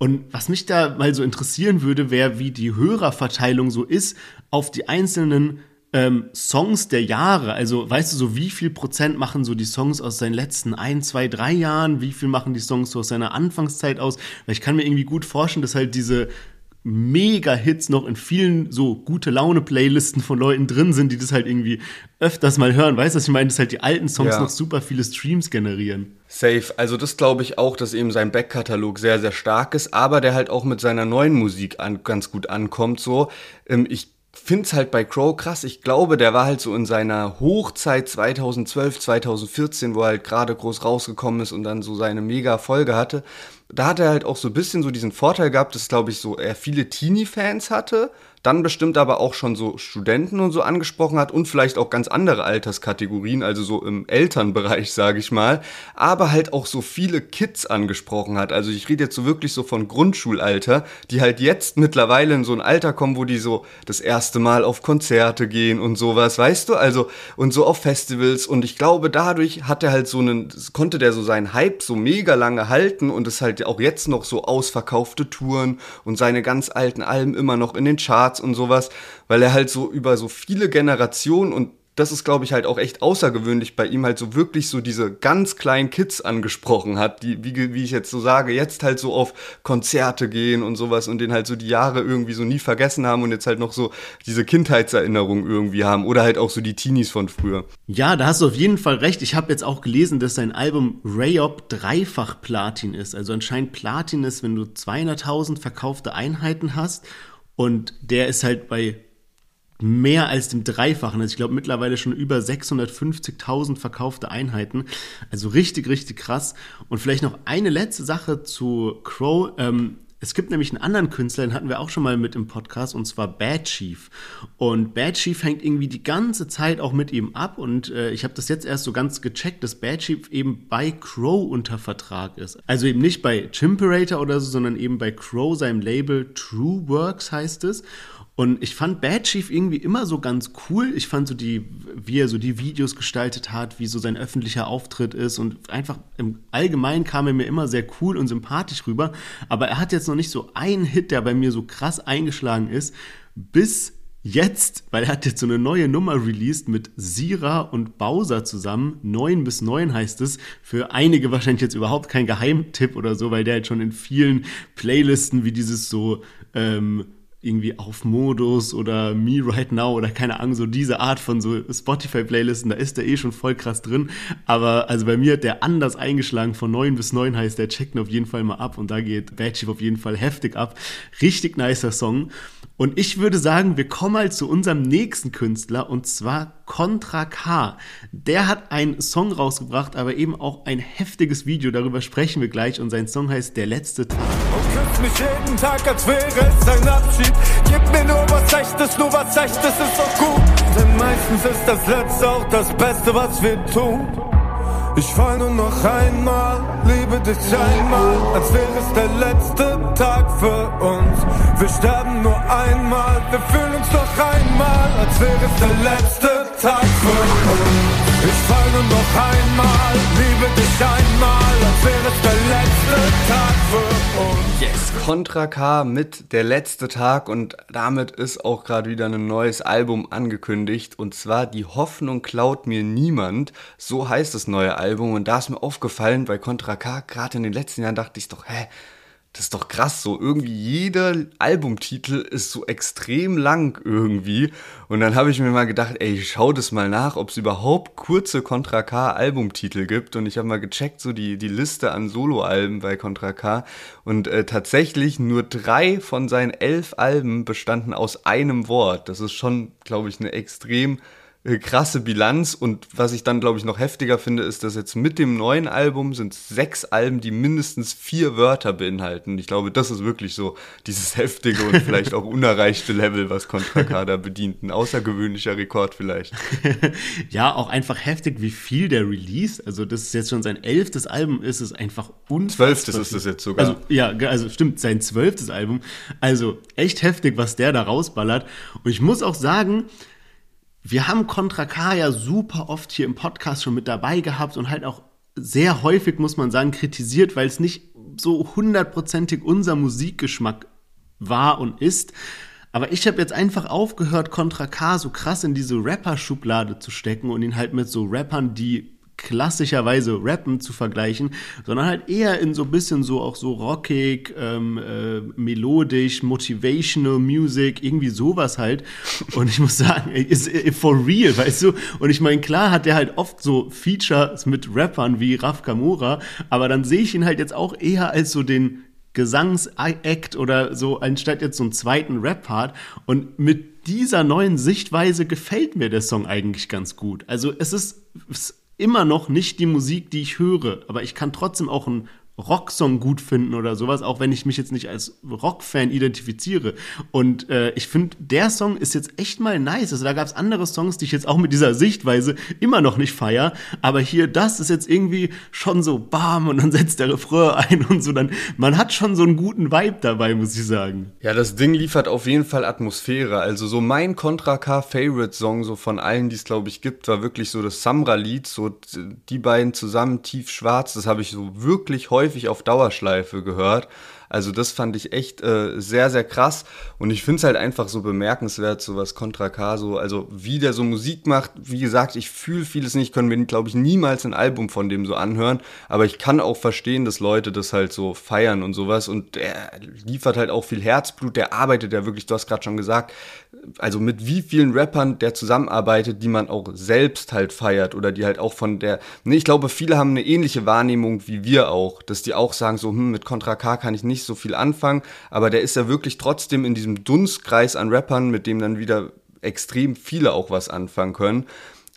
B: Und was mich da mal so interessieren würde, wäre, wie die Hörerverteilung so ist auf die einzelnen ähm, Songs der Jahre. Also weißt du so, wie viel Prozent machen so die Songs aus seinen letzten ein, zwei, drei Jahren? Wie viel machen die Songs so aus seiner Anfangszeit aus? Weil ich kann mir irgendwie gut vorstellen, dass halt diese Mega-Hits noch in vielen so gute Laune-Playlisten von Leuten drin sind, die das halt irgendwie öfters mal hören. Weißt du, was ich meine? Dass halt die alten Songs ja. noch super viele Streams generieren.
A: Safe. Also das glaube ich auch, dass eben sein Backkatalog sehr, sehr stark ist, aber der halt auch mit seiner neuen Musik an, ganz gut ankommt. So, ähm, ich finde es halt bei Crow krass. Ich glaube, der war halt so in seiner Hochzeit 2012, 2014, wo er halt gerade groß rausgekommen ist und dann so seine mega Folge hatte da hat er halt auch so ein bisschen so diesen Vorteil gehabt, dass, glaube ich, so er viele Teenie-Fans hatte dann bestimmt aber auch schon so Studenten und so angesprochen hat und vielleicht auch ganz andere Alterskategorien, also so im Elternbereich, sage ich mal, aber halt auch so viele Kids angesprochen hat. Also ich rede jetzt so wirklich so von Grundschulalter, die halt jetzt mittlerweile in so ein Alter kommen, wo die so das erste Mal auf Konzerte gehen und sowas, weißt du? Also und so auf Festivals und ich glaube, dadurch hat er halt so einen konnte der so seinen Hype so mega lange halten und es halt auch jetzt noch so ausverkaufte Touren und seine ganz alten Alben immer noch in den Charts Charts und sowas, weil er halt so über so viele Generationen und das ist, glaube ich, halt auch echt außergewöhnlich bei ihm halt so wirklich so diese ganz kleinen Kids angesprochen hat, die, wie, wie ich jetzt so sage, jetzt halt so auf Konzerte gehen und sowas und den halt so die Jahre irgendwie so nie vergessen haben und jetzt halt noch so diese Kindheitserinnerung irgendwie haben oder halt auch so die Teenies von früher.
B: Ja, da hast du auf jeden Fall recht. Ich habe jetzt auch gelesen, dass sein Album Rayop dreifach Platin ist. Also anscheinend Platin ist, wenn du 200.000 verkaufte Einheiten hast und der ist halt bei mehr als dem Dreifachen. Also ich glaube mittlerweile schon über 650.000 verkaufte Einheiten. Also richtig, richtig krass. Und vielleicht noch eine letzte Sache zu Crow. Ähm, es gibt nämlich einen anderen Künstler, den hatten wir auch schon mal mit im Podcast, und zwar Bad Chief. Und Bad Chief hängt irgendwie die ganze Zeit auch mit ihm ab. Und äh, ich habe das jetzt erst so ganz gecheckt, dass Bad Chief eben bei Crow unter Vertrag ist. Also eben nicht bei Chimperator oder so, sondern eben bei Crow, seinem Label True Works heißt es. Und ich fand Bad Chief irgendwie immer so ganz cool. Ich fand so die, wie er so die Videos gestaltet hat, wie so sein öffentlicher Auftritt ist und einfach im Allgemeinen kam er mir immer sehr cool und sympathisch rüber. Aber er hat jetzt noch nicht so einen Hit, der bei mir so krass eingeschlagen ist, bis jetzt, weil er hat jetzt so eine neue Nummer released mit Sira und Bowser zusammen. 9 bis 9 heißt es. Für einige wahrscheinlich jetzt überhaupt kein Geheimtipp oder so, weil der halt schon in vielen Playlisten wie dieses so ähm, irgendwie auf Modus oder Me Right Now oder keine Ahnung, so diese Art von so Spotify-Playlisten, da ist der eh schon voll krass drin. Aber also bei mir hat der anders eingeschlagen, von 9 bis 9 heißt, der checkt auf jeden Fall mal ab und da geht Bad Chief auf jeden Fall heftig ab. Richtig nicer Song. Und ich würde sagen, wir kommen mal zu unserem nächsten Künstler und zwar Contra K. Der hat einen Song rausgebracht, aber eben auch ein heftiges Video. Darüber sprechen wir gleich und sein Song heißt Der letzte Tag.
C: Und küsst mich jeden Tag, als wäre es ein Abschied. Gib mir nur was Echtes, nur was Echtes ist doch gut. Denn meistens ist das Letzte auch das Beste, was wir tun. Ich fall nur noch einmal, liebe dich einmal, als wäre es der letzte Tag für uns. Wir sterben nur einmal, wir fühlen uns noch einmal, als wäre es der letzte Tag für uns. Ich fall nur noch einmal, liebe dich einmal, als wäre es der letzte Tag für uns.
A: Yes, Contra K mit Der letzte Tag und damit ist auch gerade wieder ein neues Album angekündigt und zwar Die Hoffnung klaut mir niemand. So heißt das neue Album und da ist mir aufgefallen bei Contra K, gerade in den letzten Jahren dachte ich doch, hä, das ist doch krass, so irgendwie jeder Albumtitel ist so extrem lang irgendwie. Und dann habe ich mir mal gedacht, ey, schau das mal nach, ob es überhaupt kurze Contra K Albumtitel gibt. Und ich habe mal gecheckt, so die, die Liste an Soloalben bei Contra K. Und äh, tatsächlich nur drei von seinen elf Alben bestanden aus einem Wort. Das ist schon, glaube ich, eine extrem krasse Bilanz und was ich dann, glaube ich, noch heftiger finde, ist, dass jetzt mit dem neuen Album sind sechs Alben, die mindestens vier Wörter beinhalten. Ich glaube, das ist wirklich so dieses heftige und vielleicht auch unerreichte Level, was Contra K bedient. Ein außergewöhnlicher Rekord vielleicht.
B: ja, auch einfach heftig, wie viel der Release, also das ist jetzt schon sein elftes Album ist, ist einfach unfassbar.
A: Zwölftes ist das jetzt sogar.
B: Also, ja, also stimmt, sein zwölftes Album. Also echt heftig, was der da rausballert. Und ich muss auch sagen, wir haben Contra K ja super oft hier im Podcast schon mit dabei gehabt und halt auch sehr häufig, muss man sagen, kritisiert, weil es nicht so hundertprozentig unser Musikgeschmack war und ist. Aber ich habe jetzt einfach aufgehört, Contra K so krass in diese Rapper-Schublade zu stecken und ihn halt mit so Rappern, die klassischerweise Rappen zu vergleichen, sondern halt eher in so ein bisschen so auch so rockig, ähm, äh, melodisch, motivational Music, irgendwie sowas halt. Und ich muss sagen, ist for real, weißt du? Und ich meine, klar hat der halt oft so Features mit Rappern wie Raf Kamora, aber dann sehe ich ihn halt jetzt auch eher als so den Gesangsakt oder so, anstatt jetzt so einen zweiten Rap-Part. Und mit dieser neuen Sichtweise gefällt mir der Song eigentlich ganz gut. Also es ist, immer noch nicht die Musik, die ich höre, aber ich kann trotzdem auch ein Rocksong gut finden oder sowas, auch wenn ich mich jetzt nicht als Rockfan identifiziere. Und äh, ich finde, der Song ist jetzt echt mal nice. Also da gab es andere Songs, die ich jetzt auch mit dieser Sichtweise immer noch nicht feier. Aber hier, das ist jetzt irgendwie schon so bam und dann setzt der Refrain ein und so. Dann, man hat schon so einen guten Vibe dabei, muss ich sagen.
A: Ja, das Ding liefert auf jeden Fall Atmosphäre. Also so mein Contra K Favorite Song, so von allen, die es glaube ich gibt, war wirklich so das Samra-Lied. So die beiden zusammen tief schwarz. Das habe ich so wirklich häufig häufig auf Dauerschleife gehört. Also das fand ich echt äh, sehr, sehr krass. Und ich finde es halt einfach so bemerkenswert, so was Contra K, so, also wie der so Musik macht. Wie gesagt, ich fühle vieles nicht, können wir, glaube ich, niemals ein Album von dem so anhören. Aber ich kann auch verstehen, dass Leute das halt so feiern und sowas. Und der liefert halt auch viel Herzblut, der arbeitet ja wirklich, du hast gerade schon gesagt, also mit wie vielen Rappern der zusammenarbeitet, die man auch selbst halt feiert oder die halt auch von der, ne, ich glaube, viele haben eine ähnliche Wahrnehmung wie wir auch, dass die auch sagen so, hm, mit Contra K kann ich nicht so viel anfangen, aber der ist ja wirklich trotzdem in diesem Dunstkreis an Rappern, mit dem dann wieder extrem viele auch was anfangen können.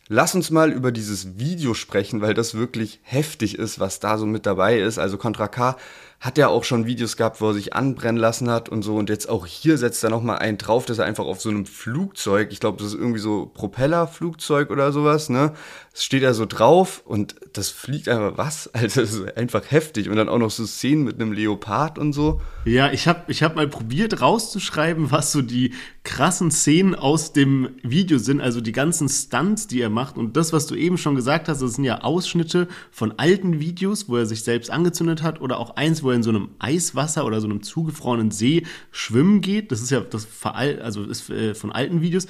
A: Lass uns mal über dieses Video sprechen, weil das wirklich heftig ist, was da so mit dabei ist. Also Contra K hat er auch schon Videos gehabt, wo er sich anbrennen lassen hat und so. Und jetzt auch hier setzt er nochmal einen drauf, dass er einfach auf so einem Flugzeug, ich glaube, das ist irgendwie so Propellerflugzeug oder sowas, ne? Es steht da so drauf und das fliegt einfach was? Also das ist einfach heftig. Und dann auch noch so Szenen mit einem Leopard und so.
B: Ja, ich habe ich hab mal probiert rauszuschreiben, was so die krassen Szenen aus dem Video sind, also die ganzen Stunts, die er macht. Und das, was du eben schon gesagt hast, das sind ja Ausschnitte von alten Videos, wo er sich selbst angezündet hat oder auch eins, wo er in so einem Eiswasser oder so einem zugefrorenen See schwimmen geht. Das ist ja das also ist äh, von alten Videos.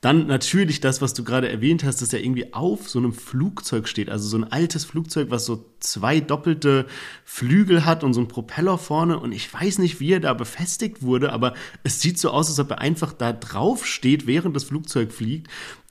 B: Dann natürlich das, was du gerade erwähnt hast, dass er irgendwie auf so einem Flugzeug steht. Also so ein altes Flugzeug, was so zwei doppelte Flügel hat und so ein Propeller vorne. Und ich weiß nicht, wie er da befestigt wurde, aber es sieht so aus, als ob er einfach da drauf steht, während das Flugzeug fliegt.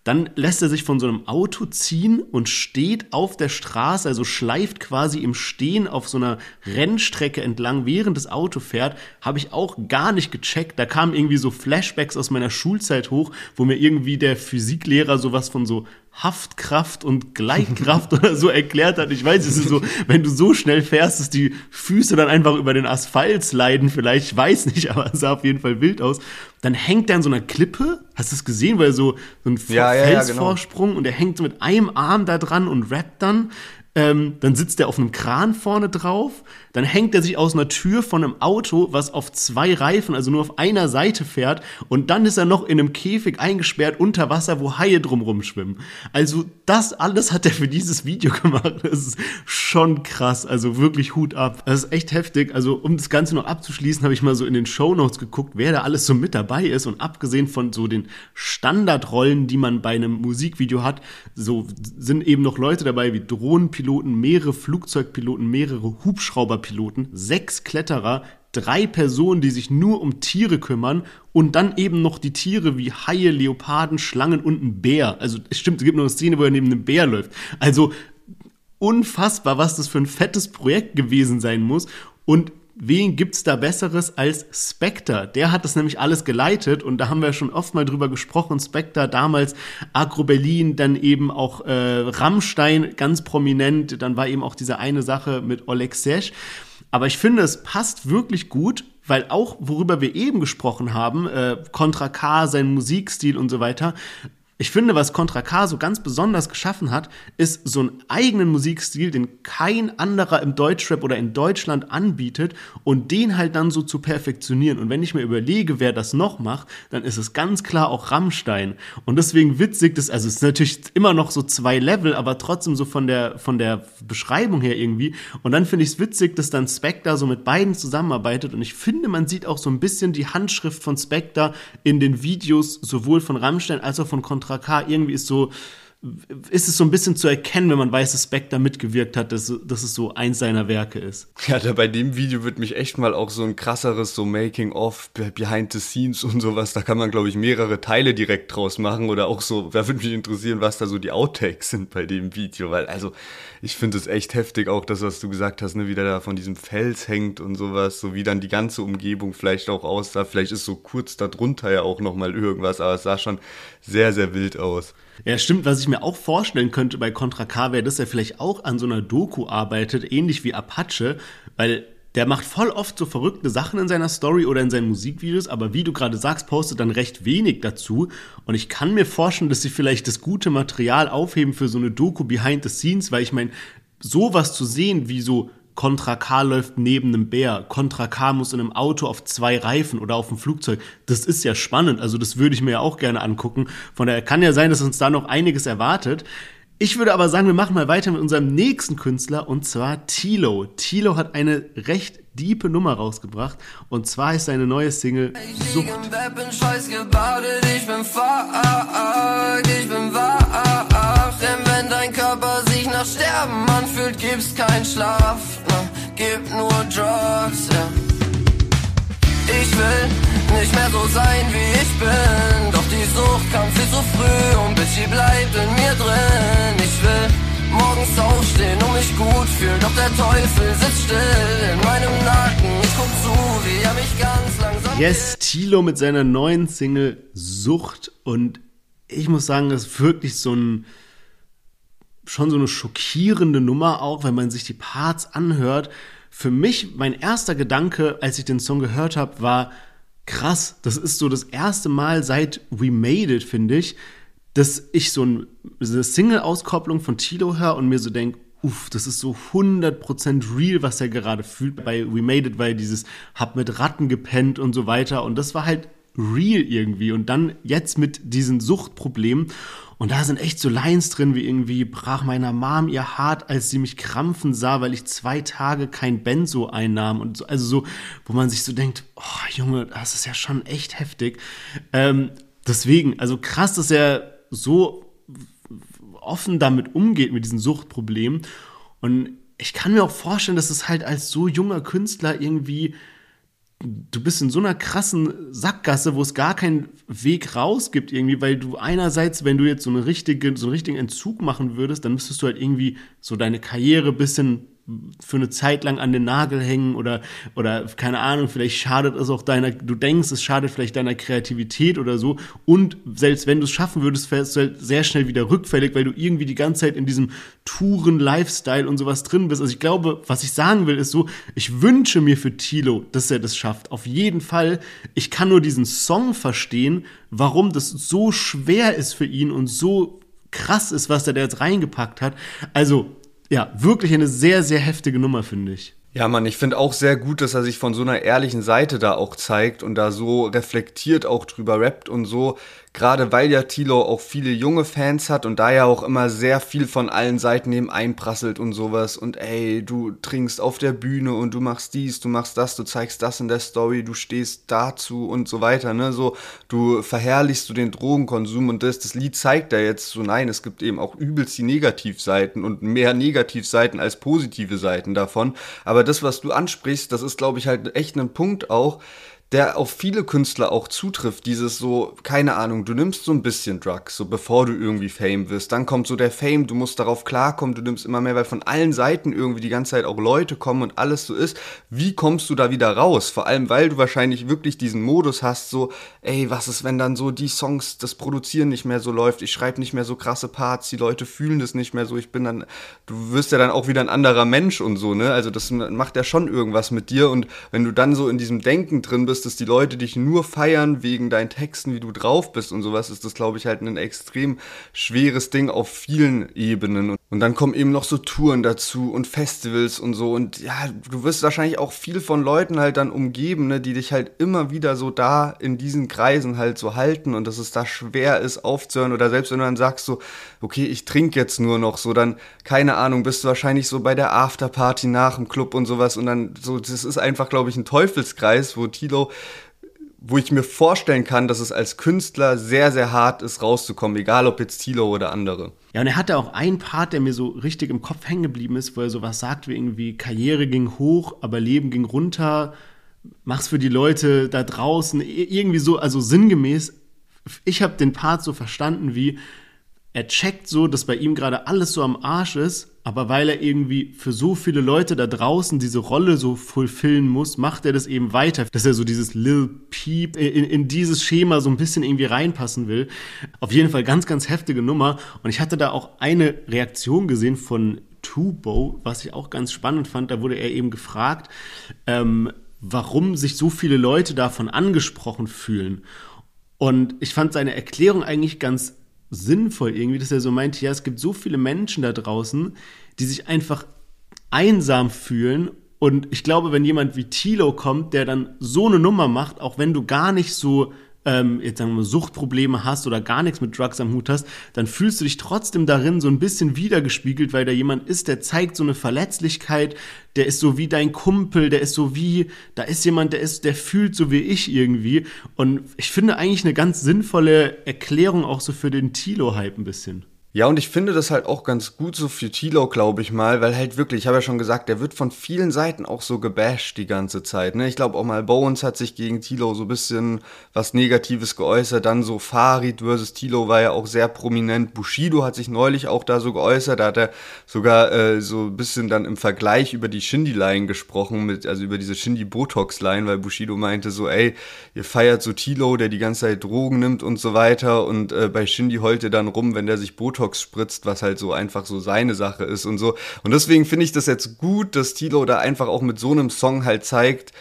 B: Dann lässt er sich von so einem Auto ziehen und steht auf der Straße, also schleift quasi im Stehen auf so einer Rennstrecke entlang, während das Auto fährt. Habe ich auch gar nicht gecheckt. Da kamen irgendwie so Flashbacks aus meiner Schulzeit hoch, wo mir irgendwie der Physiklehrer sowas von so Haftkraft und Gleitkraft oder so erklärt hat. Ich weiß, es ist so, wenn du so schnell fährst, dass die Füße dann einfach über den Asphalt leiden, vielleicht, ich weiß nicht, aber es sah auf jeden Fall wild aus. Dann hängt er an so einer Klippe, hast du es gesehen, weil er so, so ein ja, Felsvorsprung ja, genau. und er hängt so mit einem Arm da dran und rappt dann. Ähm, dann sitzt er auf einem Kran vorne drauf, dann hängt er sich aus einer Tür von einem Auto, was auf zwei Reifen, also nur auf einer Seite fährt, und dann ist er noch in einem Käfig eingesperrt unter Wasser, wo Haie drumrum schwimmen. Also das alles hat er für dieses Video gemacht. Das ist schon krass, also wirklich Hut ab. Das ist echt heftig. Also um das Ganze noch abzuschließen, habe ich mal so in den Show Notes geguckt, wer da alles so mit dabei ist und abgesehen von so den Standardrollen, die man bei einem Musikvideo hat, so sind eben noch Leute dabei wie Drohnenpiloten, Piloten, mehrere Flugzeugpiloten, mehrere Hubschrauberpiloten, sechs Kletterer, drei Personen, die sich nur um Tiere kümmern und dann eben noch die Tiere wie Haie, Leoparden, Schlangen und ein Bär. Also es stimmt, es gibt noch eine Szene, wo er neben einem Bär läuft. Also unfassbar, was das für ein fettes Projekt gewesen sein muss. Und wen gibt's da Besseres als Spectre? Der hat das nämlich alles geleitet und da haben wir schon oft mal drüber gesprochen. Spectre damals Agro Berlin, dann eben auch äh, Rammstein ganz prominent. Dann war eben auch diese eine Sache mit Oleg Sesh. Aber ich finde, es passt wirklich gut, weil auch, worüber wir eben gesprochen haben, äh, Contra K, sein Musikstil und so weiter, ich finde, was Contra K so ganz besonders geschaffen hat, ist so einen eigenen Musikstil, den kein anderer im Deutschrap oder in Deutschland anbietet und den halt dann so zu perfektionieren. Und wenn ich mir überlege, wer das noch macht, dann ist es ganz klar auch Rammstein. Und deswegen witzig, das, also es ist natürlich immer noch so zwei Level, aber trotzdem so von der, von der Beschreibung her irgendwie. Und dann finde ich es witzig, dass dann Spectre so mit beiden zusammenarbeitet. Und ich finde, man sieht auch so ein bisschen die Handschrift von Spectre in den Videos, sowohl von Rammstein als auch von Contra Contra K, irgendwie ist so, ist es so ein bisschen zu erkennen, wenn man weiß, dass Spectre mitgewirkt hat, dass, dass es so eins seiner Werke ist.
A: Ja, da bei dem Video wird mich echt mal auch so ein krasseres so Making-of, Behind the Scenes und sowas, da kann man, glaube ich, mehrere Teile direkt draus machen oder auch so, da würde mich interessieren, was da so die Outtakes sind bei dem Video, weil also ich finde es echt heftig, auch das, was du gesagt hast, ne, wie der da von diesem Fels hängt und sowas, so wie dann die ganze Umgebung vielleicht auch aussah, vielleicht ist so kurz darunter ja auch nochmal irgendwas, aber es sah schon sehr, sehr wild aus.
B: Ja, stimmt. Was ich mir auch vorstellen könnte bei Contra K wäre, dass er vielleicht auch an so einer Doku arbeitet, ähnlich wie Apache, weil der macht voll oft so verrückte Sachen in seiner Story oder in seinen Musikvideos, aber wie du gerade sagst, postet dann recht wenig dazu. Und ich kann mir vorstellen, dass sie vielleicht das gute Material aufheben für so eine Doku behind the scenes, weil ich meine, sowas zu sehen, wie so Contra K läuft neben einem Bär, Contra K muss in einem Auto auf zwei Reifen oder auf einem Flugzeug. Das ist ja spannend, also das würde ich mir ja auch gerne angucken. Von daher kann ja sein, dass uns da noch einiges erwartet. Ich würde aber sagen, wir machen mal weiter mit unserem nächsten Künstler und zwar Tilo. Tilo hat eine recht diepe Nummer rausgebracht und zwar ist seine neue Single Sucht. Sterben anfühlt, gibt's keinen Schlaf gib nur Drugs, ja. Ich will nicht mehr so sein, wie ich bin. Doch die Sucht kam viel zu früh und bis sie bleibt in mir drin. Ich will morgens aufstehen und mich gut fühlen. Doch der Teufel sitzt still in meinem Nacken. Ich guck zu, wie er mich ganz langsam. Yes, Tilo mit seiner neuen Single Sucht. Und ich muss sagen, das ist wirklich so ein schon so eine schockierende Nummer auch, wenn man sich die Parts anhört. Für mich, mein erster Gedanke, als ich den Song gehört habe, war, krass, das ist so das erste Mal seit We Made It, finde ich, dass ich so eine Single-Auskopplung von Tilo höre und mir so denke, uff, das ist so 100% real, was er gerade fühlt. Bei We Made It war dieses, hab mit Ratten gepennt und so weiter. Und das war halt real irgendwie. Und dann jetzt mit diesen Suchtproblemen. Und da sind echt so Lines drin, wie irgendwie brach meiner Mom ihr hart, als sie mich krampfen sah, weil ich zwei Tage kein Benzo einnahm. Und so, also so, wo man sich so denkt, oh Junge, das ist ja schon echt heftig. Ähm, deswegen, also krass, dass er so offen damit umgeht, mit diesen Suchtproblemen. Und ich kann mir auch vorstellen, dass es halt als so junger Künstler irgendwie du bist in so einer krassen Sackgasse, wo es gar keinen Weg raus gibt irgendwie, weil du einerseits, wenn du jetzt so, eine richtige, so einen richtigen Entzug machen würdest, dann müsstest du halt irgendwie so deine Karriere bisschen für eine Zeit lang an den Nagel hängen oder, oder keine Ahnung, vielleicht schadet es auch deiner, du denkst, es schadet vielleicht deiner Kreativität oder so. Und selbst wenn du es schaffen würdest, wärst du halt sehr schnell wieder rückfällig, weil du irgendwie die ganze Zeit in diesem Touren-Lifestyle und sowas drin bist. Also ich glaube, was ich sagen will, ist so, ich wünsche mir für Tilo, dass er das schafft. Auf jeden Fall. Ich kann nur diesen Song verstehen, warum das so schwer ist für ihn und so krass ist, was er da jetzt reingepackt hat. Also, ja, wirklich eine sehr, sehr heftige Nummer, finde ich.
A: Ja, Mann, ich finde auch sehr gut, dass er sich von so einer ehrlichen Seite da auch zeigt und da so reflektiert auch drüber rappt und so gerade weil ja Tilo auch viele junge Fans hat und da ja auch immer sehr viel von allen Seiten eben einprasselt und sowas und ey, du trinkst auf der Bühne und du machst dies, du machst das, du zeigst das in der Story, du stehst dazu und so weiter, ne, so, du verherrlichst du den Drogenkonsum und das, das Lied zeigt da jetzt so, nein, es gibt eben auch übelst die Negativseiten und mehr Negativseiten als positive Seiten davon, aber das, was du ansprichst, das ist, glaube ich, halt echt ein Punkt auch, der auf viele Künstler auch zutrifft. Dieses so, keine Ahnung, du nimmst so ein bisschen Drugs, so bevor du irgendwie Fame wirst. Dann kommt so der Fame, du musst darauf klarkommen, du nimmst immer mehr, weil von allen Seiten irgendwie die ganze Zeit auch Leute kommen und alles so ist. Wie kommst du da wieder raus? Vor allem, weil du wahrscheinlich wirklich diesen Modus hast, so, ey, was ist, wenn dann so die Songs, das Produzieren nicht mehr so läuft, ich schreibe nicht mehr so krasse Parts, die Leute fühlen das nicht mehr so, ich bin dann, du wirst ja dann auch wieder ein anderer Mensch und so, ne? Also das macht ja schon irgendwas mit dir und wenn du dann so in diesem Denken drin bist, wirst, dass die Leute dich nur feiern wegen deinen Texten, wie du drauf bist und sowas, ist das, glaube ich, halt ein extrem schweres Ding auf vielen Ebenen. Und dann kommen eben noch so Touren dazu und Festivals und so. Und ja, du wirst wahrscheinlich auch viel von Leuten halt dann umgeben, ne, die dich halt immer wieder so da in diesen Kreisen halt so halten und dass es da schwer ist aufzuhören. Oder selbst wenn du dann sagst so, okay, ich trinke jetzt nur noch so, dann, keine Ahnung, bist du wahrscheinlich so bei der Afterparty nach dem Club und sowas. Und dann so, das ist einfach, glaube ich, ein Teufelskreis, wo Tilo wo ich mir vorstellen kann, dass es als Künstler sehr, sehr hart ist, rauszukommen, egal ob jetzt Tilo oder andere.
B: Ja, und er hatte auch einen Part, der mir so richtig im Kopf hängen geblieben ist, wo er sowas sagt wie irgendwie, Karriere ging hoch, aber Leben ging runter, mach's für die Leute da draußen, irgendwie so, also sinngemäß. Ich habe den Part so verstanden wie, er checkt so, dass bei ihm gerade alles so am Arsch ist, aber weil er irgendwie für so viele Leute da draußen diese Rolle so fulfillen muss, macht er das eben weiter, dass er so dieses Lil Peep in, in dieses Schema so ein bisschen irgendwie reinpassen will. Auf jeden Fall ganz, ganz heftige Nummer. Und ich hatte da auch eine Reaktion gesehen von Tubo, was ich auch ganz spannend fand. Da wurde er eben gefragt, ähm, warum sich so viele Leute davon angesprochen fühlen. Und ich fand seine Erklärung eigentlich ganz sinnvoll irgendwie, dass er so meint, ja, es gibt so viele Menschen da draußen, die sich einfach einsam fühlen. Und ich glaube, wenn jemand wie Tilo kommt, der dann so eine Nummer macht, auch wenn du gar nicht so ähm, jetzt sagen wir mal, Suchtprobleme hast oder gar nichts mit Drugs am Hut hast, dann fühlst du dich trotzdem darin so ein bisschen wiedergespiegelt, weil da jemand ist, der zeigt so eine Verletzlichkeit, der ist so wie dein Kumpel, der ist so wie, da ist jemand, der ist, der fühlt so wie ich irgendwie. Und ich finde eigentlich eine ganz sinnvolle Erklärung auch so für den Tilo-Hype ein bisschen.
A: Ja, und ich finde das halt auch ganz gut so für Tilo, glaube ich mal, weil halt wirklich, ich habe ja schon gesagt, der wird von vielen Seiten auch so gebasht die ganze Zeit. Ne? Ich glaube auch mal Bones hat sich gegen Tilo so ein bisschen was Negatives geäußert. Dann so Farid versus Tilo war ja auch sehr prominent. Bushido hat sich neulich auch da so geäußert. Da hat er sogar äh, so ein bisschen dann im Vergleich über die Shindy-Line gesprochen, mit, also über diese Shindy-Botox-Line, weil Bushido meinte so, ey, ihr feiert so Tilo, der die ganze Zeit Drogen nimmt und so weiter. Und äh, bei Shindy heult ihr dann rum, wenn der sich Botox Botox spritzt, was halt so einfach so seine Sache ist und so. Und deswegen finde ich das jetzt gut, dass Tilo da einfach auch mit so einem Song halt zeigt,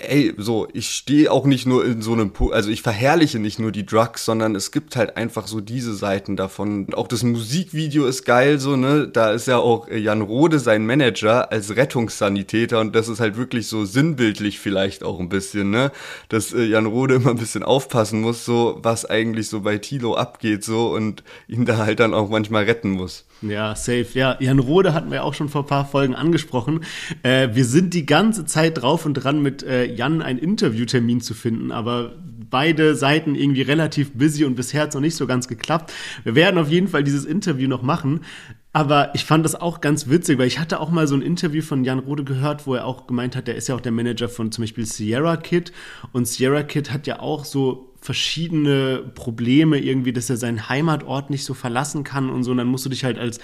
A: ey, so, ich stehe auch nicht nur in so einem, also ich verherrliche nicht nur die Drugs, sondern es gibt halt einfach so diese Seiten davon. Auch das Musikvideo ist geil, so, ne, da ist ja auch Jan Rode sein Manager als Rettungssanitäter und das ist halt wirklich so sinnbildlich vielleicht auch ein bisschen, ne, dass äh, Jan Rode immer ein bisschen aufpassen muss, so, was eigentlich so bei Tilo abgeht, so, und ihn da halt dann auch manchmal retten muss.
B: Ja, safe. Ja, Jan Rode hatten wir auch schon vor ein paar Folgen angesprochen. Äh, wir sind die ganze Zeit drauf und dran, mit äh, Jan einen Interviewtermin zu finden, aber beide Seiten irgendwie relativ busy und bisher hat es noch nicht so ganz geklappt. Wir werden auf jeden Fall dieses Interview noch machen. Aber ich fand das auch ganz witzig, weil ich hatte auch mal so ein Interview von Jan Rode gehört, wo er auch gemeint hat, der ist ja auch der Manager von zum Beispiel Sierra Kid. Und Sierra Kid hat ja auch so verschiedene Probleme irgendwie, dass er seinen Heimatort nicht so verlassen kann und so. Und dann musst du dich halt als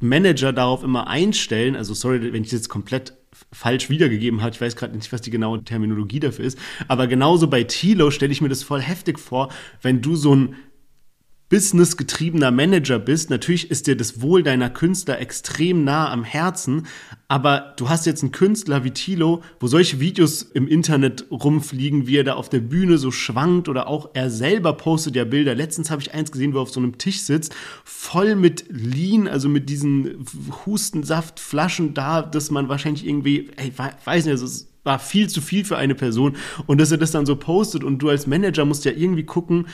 B: Manager darauf immer einstellen. Also sorry, wenn ich das jetzt komplett falsch wiedergegeben habe. Ich weiß gerade nicht, was die genaue Terminologie dafür ist. Aber genauso bei Tilo stelle ich mir das voll heftig vor, wenn du so ein businessgetriebener Manager bist, natürlich ist dir das Wohl deiner Künstler extrem nah am Herzen, aber du hast jetzt einen Künstler wie Tilo, wo solche Videos im Internet rumfliegen, wie er da auf der Bühne so schwankt oder auch er selber postet ja Bilder. Letztens habe ich eins gesehen, wo er auf so einem Tisch sitzt, voll mit Lean, also mit diesen Hustensaftflaschen da, dass man wahrscheinlich irgendwie, ey, weiß nicht, also es war viel zu viel für eine Person und dass er das dann so postet und du als Manager musst ja irgendwie gucken,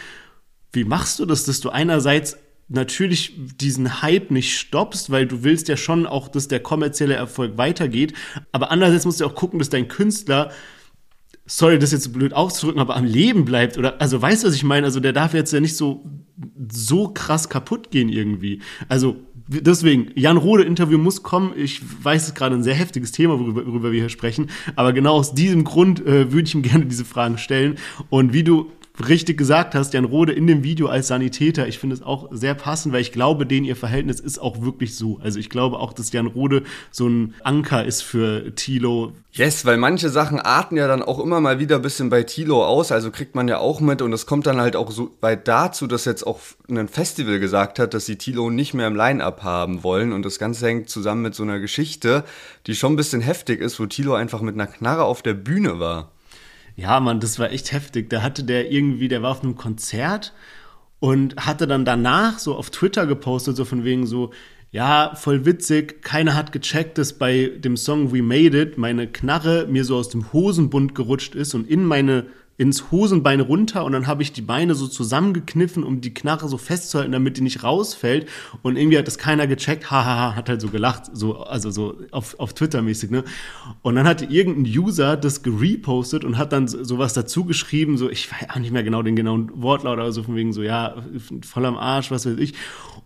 B: wie machst du das, dass du einerseits natürlich diesen Hype nicht stoppst, weil du willst ja schon auch, dass der kommerzielle Erfolg weitergeht, aber andererseits musst du auch gucken, dass dein Künstler sorry, das jetzt so blöd auszudrücken, aber am Leben bleibt oder also weißt du, was ich meine? Also der darf jetzt ja nicht so so krass kaputt gehen irgendwie. Also deswegen, Jan Rode Interview muss kommen. Ich weiß, es ist gerade ein sehr heftiges Thema, worüber, worüber wir hier sprechen. Aber genau aus diesem Grund äh, würde ich ihm gerne diese Fragen stellen. Und wie du richtig gesagt hast, Jan Rode in dem Video als Sanitäter, ich finde es auch sehr passend, weil ich glaube, den ihr Verhältnis ist auch wirklich so. Also ich glaube auch, dass Jan Rode so ein Anker ist für Tilo.
A: Yes, weil manche Sachen arten ja dann auch immer mal wieder ein bisschen bei Tilo aus, also kriegt man ja auch mit und es kommt dann halt auch so weit dazu, dass jetzt auch ein Festival gesagt hat, dass sie Tilo nicht mehr im Line-Up haben wollen und das Ganze hängt zusammen mit so einer Geschichte, die schon ein bisschen heftig ist, wo Tilo einfach mit einer Knarre auf der Bühne war.
B: Ja, Mann, das war echt heftig. Da hatte der irgendwie, der war auf einem Konzert und hatte dann danach so auf Twitter gepostet, so von wegen so, ja, voll witzig, keiner hat gecheckt, dass bei dem Song We Made It meine Knarre mir so aus dem Hosenbund gerutscht ist und in meine ins Hosenbein runter und dann habe ich die Beine so zusammengekniffen, um die Knarre so festzuhalten, damit die nicht rausfällt. Und irgendwie hat das keiner gecheckt, hahaha, hat halt so gelacht, so, also so auf, auf Twitter mäßig, ne? Und dann hatte irgendein User das gerepostet und hat dann sowas dazu geschrieben, so, ich weiß auch nicht mehr genau den genauen Wortlaut, aber so von wegen so, ja, voll am Arsch, was weiß ich.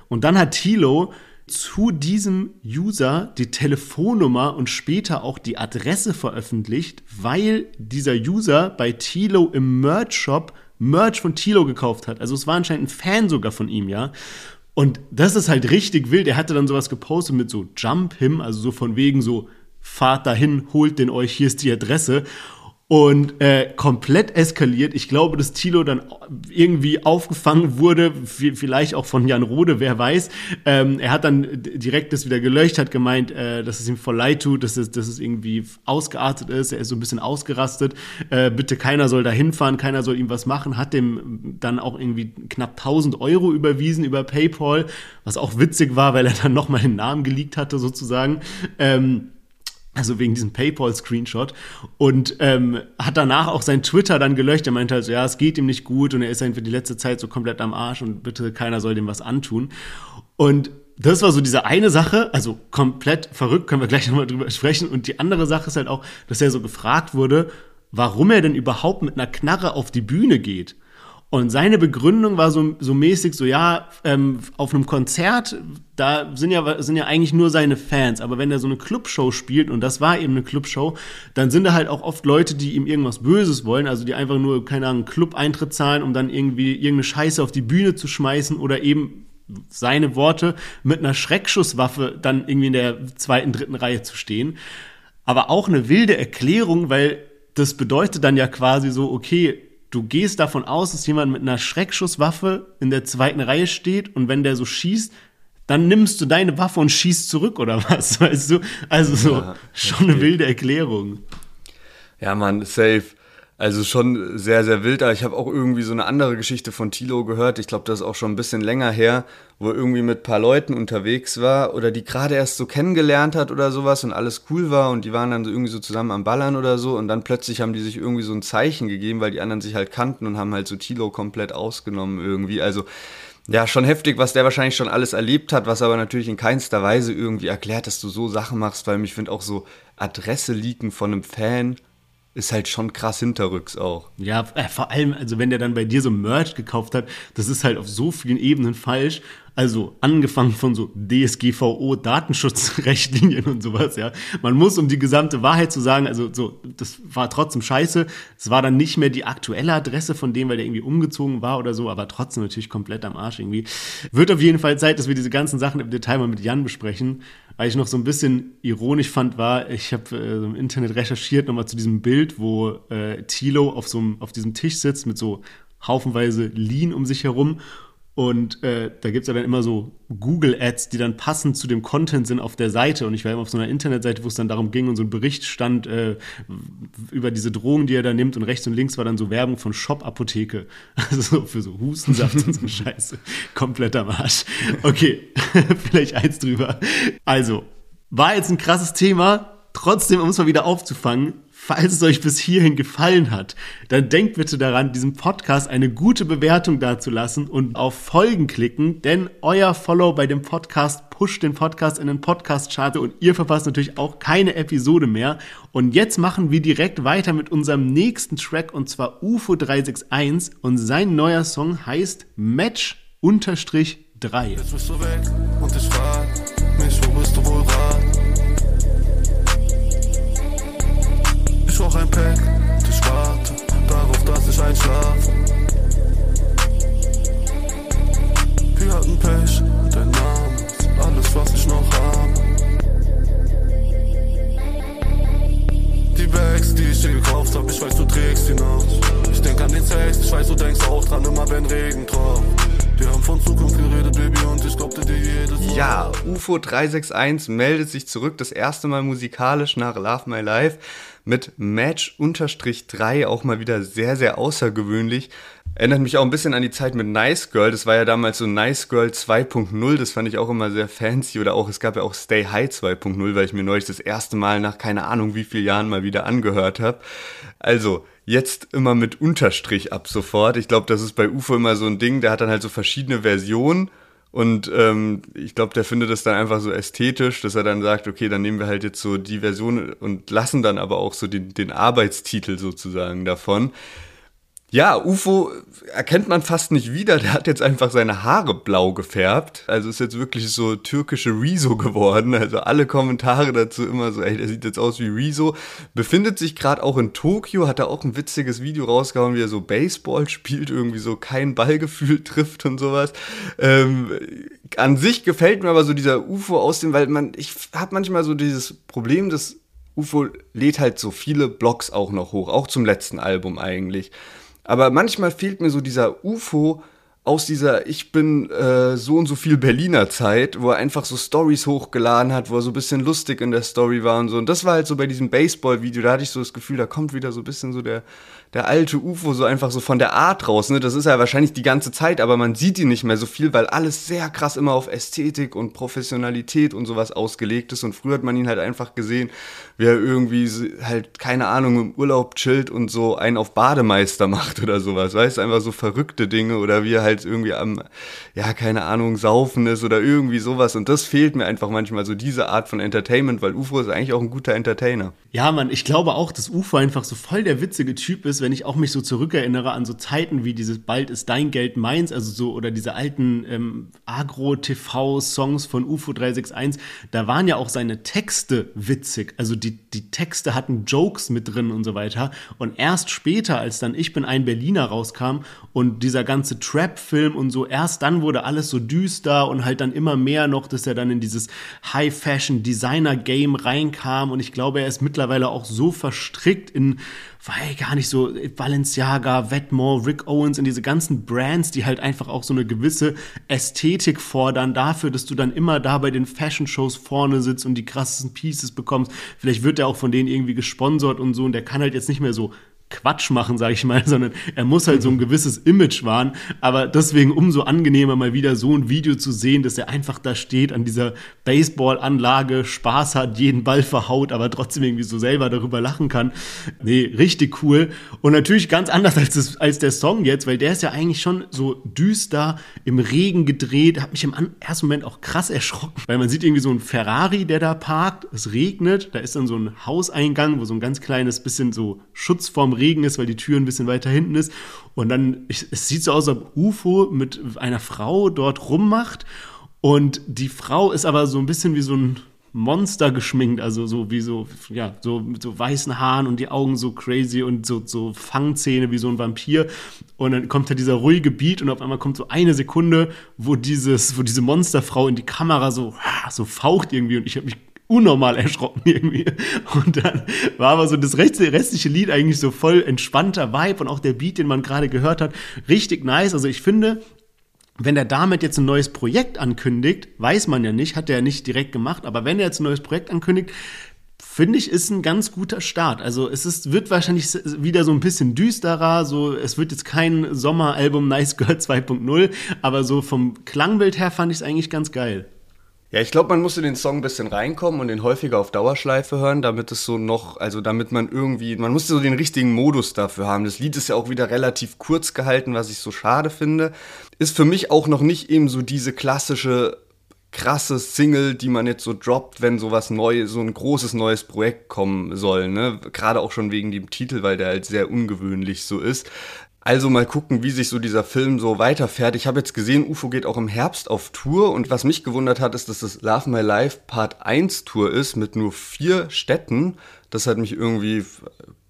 B: Und dann hat Tilo zu diesem User die Telefonnummer und später auch die Adresse veröffentlicht, weil dieser User bei Tilo im Merch Shop Merch von Tilo gekauft hat. Also es war anscheinend ein Fan sogar von ihm, ja. Und das ist halt richtig wild. Er hatte dann sowas gepostet mit so Jump Him, also so von wegen so, fahrt dahin, holt den euch, hier ist die Adresse und äh, komplett eskaliert. Ich glaube, dass Thilo dann irgendwie aufgefangen wurde, vielleicht auch von Jan Rode, wer weiß. Ähm, er hat dann direkt das wieder gelöscht, hat gemeint, äh, dass es ihm voll leid tut, dass es, dass es irgendwie ausgeartet ist. Er ist so ein bisschen ausgerastet. Äh, bitte keiner soll da hinfahren, keiner soll ihm was machen. Hat dem dann auch irgendwie knapp 1000 Euro überwiesen über PayPal, was auch witzig war, weil er dann nochmal den Namen geleakt hatte sozusagen. Ähm, also wegen diesem PayPal-Screenshot. Und ähm, hat danach auch sein Twitter dann gelöscht. Er meinte halt so, ja, es geht ihm nicht gut und er ist einfach die letzte Zeit so komplett am Arsch und bitte keiner soll dem was antun. Und das war so diese eine Sache, also komplett verrückt, können wir gleich nochmal drüber sprechen. Und die andere Sache ist halt auch, dass er so gefragt wurde, warum er denn überhaupt mit einer Knarre auf die Bühne geht. Und seine Begründung war so, so mäßig, so ja, ähm, auf einem Konzert, da sind ja, sind ja eigentlich nur seine Fans, aber wenn er so eine Clubshow spielt, und das war eben eine Clubshow, dann sind da halt auch oft Leute, die ihm irgendwas Böses wollen, also die einfach nur, keine Ahnung, Club-Eintritt zahlen, um dann irgendwie irgendeine Scheiße auf die Bühne zu schmeißen oder eben seine Worte mit einer Schreckschusswaffe dann irgendwie in der zweiten, dritten Reihe zu stehen. Aber auch eine wilde Erklärung, weil das bedeutet dann ja quasi so, okay, du gehst davon aus, dass jemand mit einer Schreckschusswaffe in der zweiten Reihe steht und wenn der so schießt, dann nimmst du deine Waffe und schießt zurück oder was, weißt du? Also so, ja, schon eine wilde Erklärung.
A: Ja, Mann, safe. Also schon sehr, sehr wild. Aber ich habe auch irgendwie so eine andere Geschichte von Tilo gehört. Ich glaube, das ist auch schon ein bisschen länger her, wo er irgendwie mit ein paar Leuten unterwegs war oder die gerade erst so kennengelernt hat oder sowas und alles cool war und die waren dann so irgendwie so zusammen am Ballern oder so und dann plötzlich haben die sich irgendwie so ein Zeichen gegeben, weil die anderen sich halt kannten und haben halt so Tilo komplett ausgenommen irgendwie. Also ja, schon heftig, was der wahrscheinlich schon alles erlebt hat, was aber natürlich in keinster Weise irgendwie erklärt, dass du so Sachen machst, weil ich finde auch so Adresse leaken von einem Fan ist halt schon krass hinterrücks auch.
B: Ja, äh, vor allem, also wenn der dann bei dir so Merch gekauft hat, das ist halt auf so vielen Ebenen falsch. Also angefangen von so DSGVO, Datenschutzrechtlinien und sowas, ja. Man muss, um die gesamte Wahrheit zu sagen, also so, das war trotzdem scheiße. Es war dann nicht mehr die aktuelle Adresse von dem, weil der irgendwie umgezogen war oder so, aber trotzdem natürlich komplett am Arsch irgendwie. Wird auf jeden Fall Zeit, dass wir diese ganzen Sachen im Detail mal mit Jan besprechen. Was ich noch so ein bisschen ironisch fand, war, ich habe äh, im Internet recherchiert nochmal zu diesem Bild, wo äh, Tilo auf so auf diesem Tisch sitzt mit so haufenweise Lean um sich herum und äh, da gibt es ja dann immer so Google-Ads, die dann passend zu dem Content sind auf der Seite. Und ich war immer auf so einer Internetseite, wo es dann darum ging und so ein Bericht stand äh, über diese Drogen, die er da nimmt. Und rechts und links war dann so Werbung von Shop-Apotheke. Also so für so Hustensaft und so Scheiße. Kompletter Marsch. Okay, vielleicht eins drüber. Also, war jetzt ein krasses Thema. Trotzdem, um es mal wieder aufzufangen, Falls es euch bis hierhin gefallen hat, dann denkt bitte daran, diesem Podcast eine gute Bewertung dazulassen und auf Folgen klicken, denn euer Follow bei dem Podcast pusht den Podcast in den Podcast-Chart und ihr verpasst natürlich auch keine Episode mehr. Und jetzt machen wir direkt weiter mit unserem nächsten Track und zwar UFO 361 und sein neuer Song heißt Match 3. Jetzt bist du weg und ich frag mich, wo bist du wohl brauch ein Pack ich warte darauf, dass ich einschlafe. Wir hatten Pech dein Name ist alles, was ich noch habe. Die Bags, die ich dir gekauft hab, ich weiß, du trägst die noch. Ich denk an den Sex, ich weiß, du denkst auch dran, immer wenn Regen tropft. Wir haben von Zukunft geredet, Baby, und ich glaubte dir jedes
A: Ja, UFO 361 meldet sich zurück, das erste Mal musikalisch nach Love My Life mit Match-3 auch mal wieder sehr, sehr außergewöhnlich. Erinnert mich auch ein bisschen an die Zeit mit Nice Girl. Das war ja damals so Nice Girl 2.0. Das fand ich auch immer sehr fancy. Oder auch, es gab ja auch Stay High 2.0, weil ich mir neulich das erste Mal nach keine Ahnung wie vielen Jahren mal wieder angehört habe. Also, jetzt immer mit Unterstrich ab sofort. Ich glaube, das ist bei UFO immer so ein Ding. Der hat dann halt so verschiedene Versionen und ähm, ich glaube, der findet es dann einfach so ästhetisch, dass er dann sagt, okay, dann nehmen wir halt jetzt so die Version und lassen dann aber auch so den, den Arbeitstitel sozusagen davon. Ja, UFO erkennt man fast nicht wieder. Der hat jetzt einfach seine Haare blau gefärbt. Also ist jetzt wirklich so türkische Rezo geworden. Also alle Kommentare dazu immer so, ey, der sieht jetzt aus wie Rezo. Befindet sich gerade auch in Tokio, hat er auch ein witziges Video rausgehauen, wie er so Baseball spielt, irgendwie so kein Ballgefühl trifft und sowas. Ähm, an sich gefällt mir aber so dieser UFO aus dem, weil man, ich habe manchmal so dieses Problem, dass UFO lädt halt so viele Blogs auch noch hoch, auch zum letzten Album eigentlich. Aber manchmal fehlt mir so dieser UFO aus dieser Ich bin äh, so und so viel Berliner Zeit, wo er einfach so Stories hochgeladen hat, wo er so ein bisschen lustig in der Story war und so. Und das war halt so bei diesem Baseball-Video, da hatte ich so das Gefühl, da kommt wieder so ein bisschen so der, der alte UFO so einfach so von der Art raus. Ne? Das ist ja wahrscheinlich die ganze Zeit, aber man sieht ihn nicht mehr so viel, weil alles sehr krass immer auf Ästhetik und Professionalität und sowas ausgelegt ist. Und früher hat man ihn halt einfach gesehen, wie er irgendwie halt, keine Ahnung, im Urlaub chillt und so einen auf Bademeister macht oder sowas. Weißt du, einfach so verrückte Dinge oder wie er halt irgendwie am, ja, keine Ahnung, saufen ist oder irgendwie sowas. Und das fehlt mir einfach manchmal so diese Art von Entertainment, weil UFO ist eigentlich auch ein guter Entertainer.
B: Ja, Mann, ich glaube auch, dass UFO einfach so voll der witzige Typ ist, wenn ich auch mich so zurückerinnere an so Zeiten wie dieses Bald ist dein Geld meins, also so, oder diese alten ähm, Agro-TV-Songs von UFO 361, da waren ja auch seine Texte witzig. Also die, die Texte hatten Jokes mit drin und so weiter. Und erst später, als dann Ich bin ein Berliner rauskam und dieser ganze Trap Rap-Film und so. Erst dann wurde alles so düster und halt dann immer mehr noch, dass er dann in dieses High-Fashion-Designer-Game reinkam. Und ich glaube, er ist mittlerweile auch so verstrickt in weil gar nicht so Balenciaga, Wetmore, Rick Owens in diese ganzen Brands, die halt einfach auch so eine gewisse Ästhetik fordern dafür, dass du dann immer da bei den Fashion Shows vorne sitzt und die krassesten Pieces bekommst. Vielleicht wird er auch von denen irgendwie gesponsert und so und der kann halt jetzt nicht mehr so Quatsch machen, sage ich mal, sondern er muss halt so ein gewisses Image wahren. Aber deswegen umso angenehmer mal wieder so ein Video zu sehen, dass er einfach da steht an dieser Baseballanlage, Spaß hat, jeden Ball verhaut, aber trotzdem irgendwie so selber darüber lachen kann. Nee, richtig cool. Und natürlich ganz anders als, das, als der Song jetzt, weil der ist ja eigentlich schon so düster im Regen gedreht. Hat mich im ersten Moment auch krass erschrocken, weil man sieht irgendwie so ein Ferrari, der da parkt. Es regnet, da ist dann so ein Hauseingang, wo so ein ganz kleines bisschen so Schutz vorm Regen ist, weil die Tür ein bisschen weiter hinten ist. Und dann, ich, es sieht so aus, als ob UFO mit einer Frau dort rummacht. Und die Frau ist aber so ein bisschen wie so ein Monster geschminkt, also so wie so, ja, so mit so weißen Haaren und die Augen so crazy und so, so Fangzähne wie so ein Vampir. Und dann kommt da dieser ruhige Beat und auf einmal kommt so eine Sekunde, wo dieses, wo diese Monsterfrau in die Kamera so, so faucht irgendwie und ich habe mich unnormal erschrocken irgendwie. Und dann war aber so das restliche Lied eigentlich so voll entspannter Vibe und auch der Beat, den man gerade gehört hat, richtig nice. Also ich finde, wenn er damit jetzt ein neues Projekt ankündigt, weiß man ja nicht, hat er ja nicht direkt gemacht, aber wenn er jetzt ein neues Projekt ankündigt, finde ich, ist ein ganz guter Start. Also es ist, wird wahrscheinlich wieder so ein bisschen düsterer, so, es wird jetzt kein Sommeralbum Nice Girl 2.0, aber so vom Klangbild her fand ich es eigentlich ganz geil.
A: Ja, ich glaube, man muss in den Song ein bisschen reinkommen und den häufiger auf Dauerschleife hören, damit es so noch, also damit man irgendwie, man muss so den richtigen Modus dafür haben. Das Lied ist ja auch wieder relativ kurz gehalten, was ich so schade finde. Ist für mich auch noch nicht eben so diese klassische krasse Single, die man jetzt so droppt, wenn sowas neu, so ein großes neues Projekt kommen soll, ne? Gerade auch schon wegen dem Titel, weil der halt sehr ungewöhnlich so ist. Also mal gucken, wie sich so dieser Film so weiterfährt. Ich habe jetzt gesehen, UFO geht auch im Herbst auf Tour und was mich gewundert hat, ist, dass das Love My Life Part 1 Tour ist mit nur vier Städten. Das hat mich irgendwie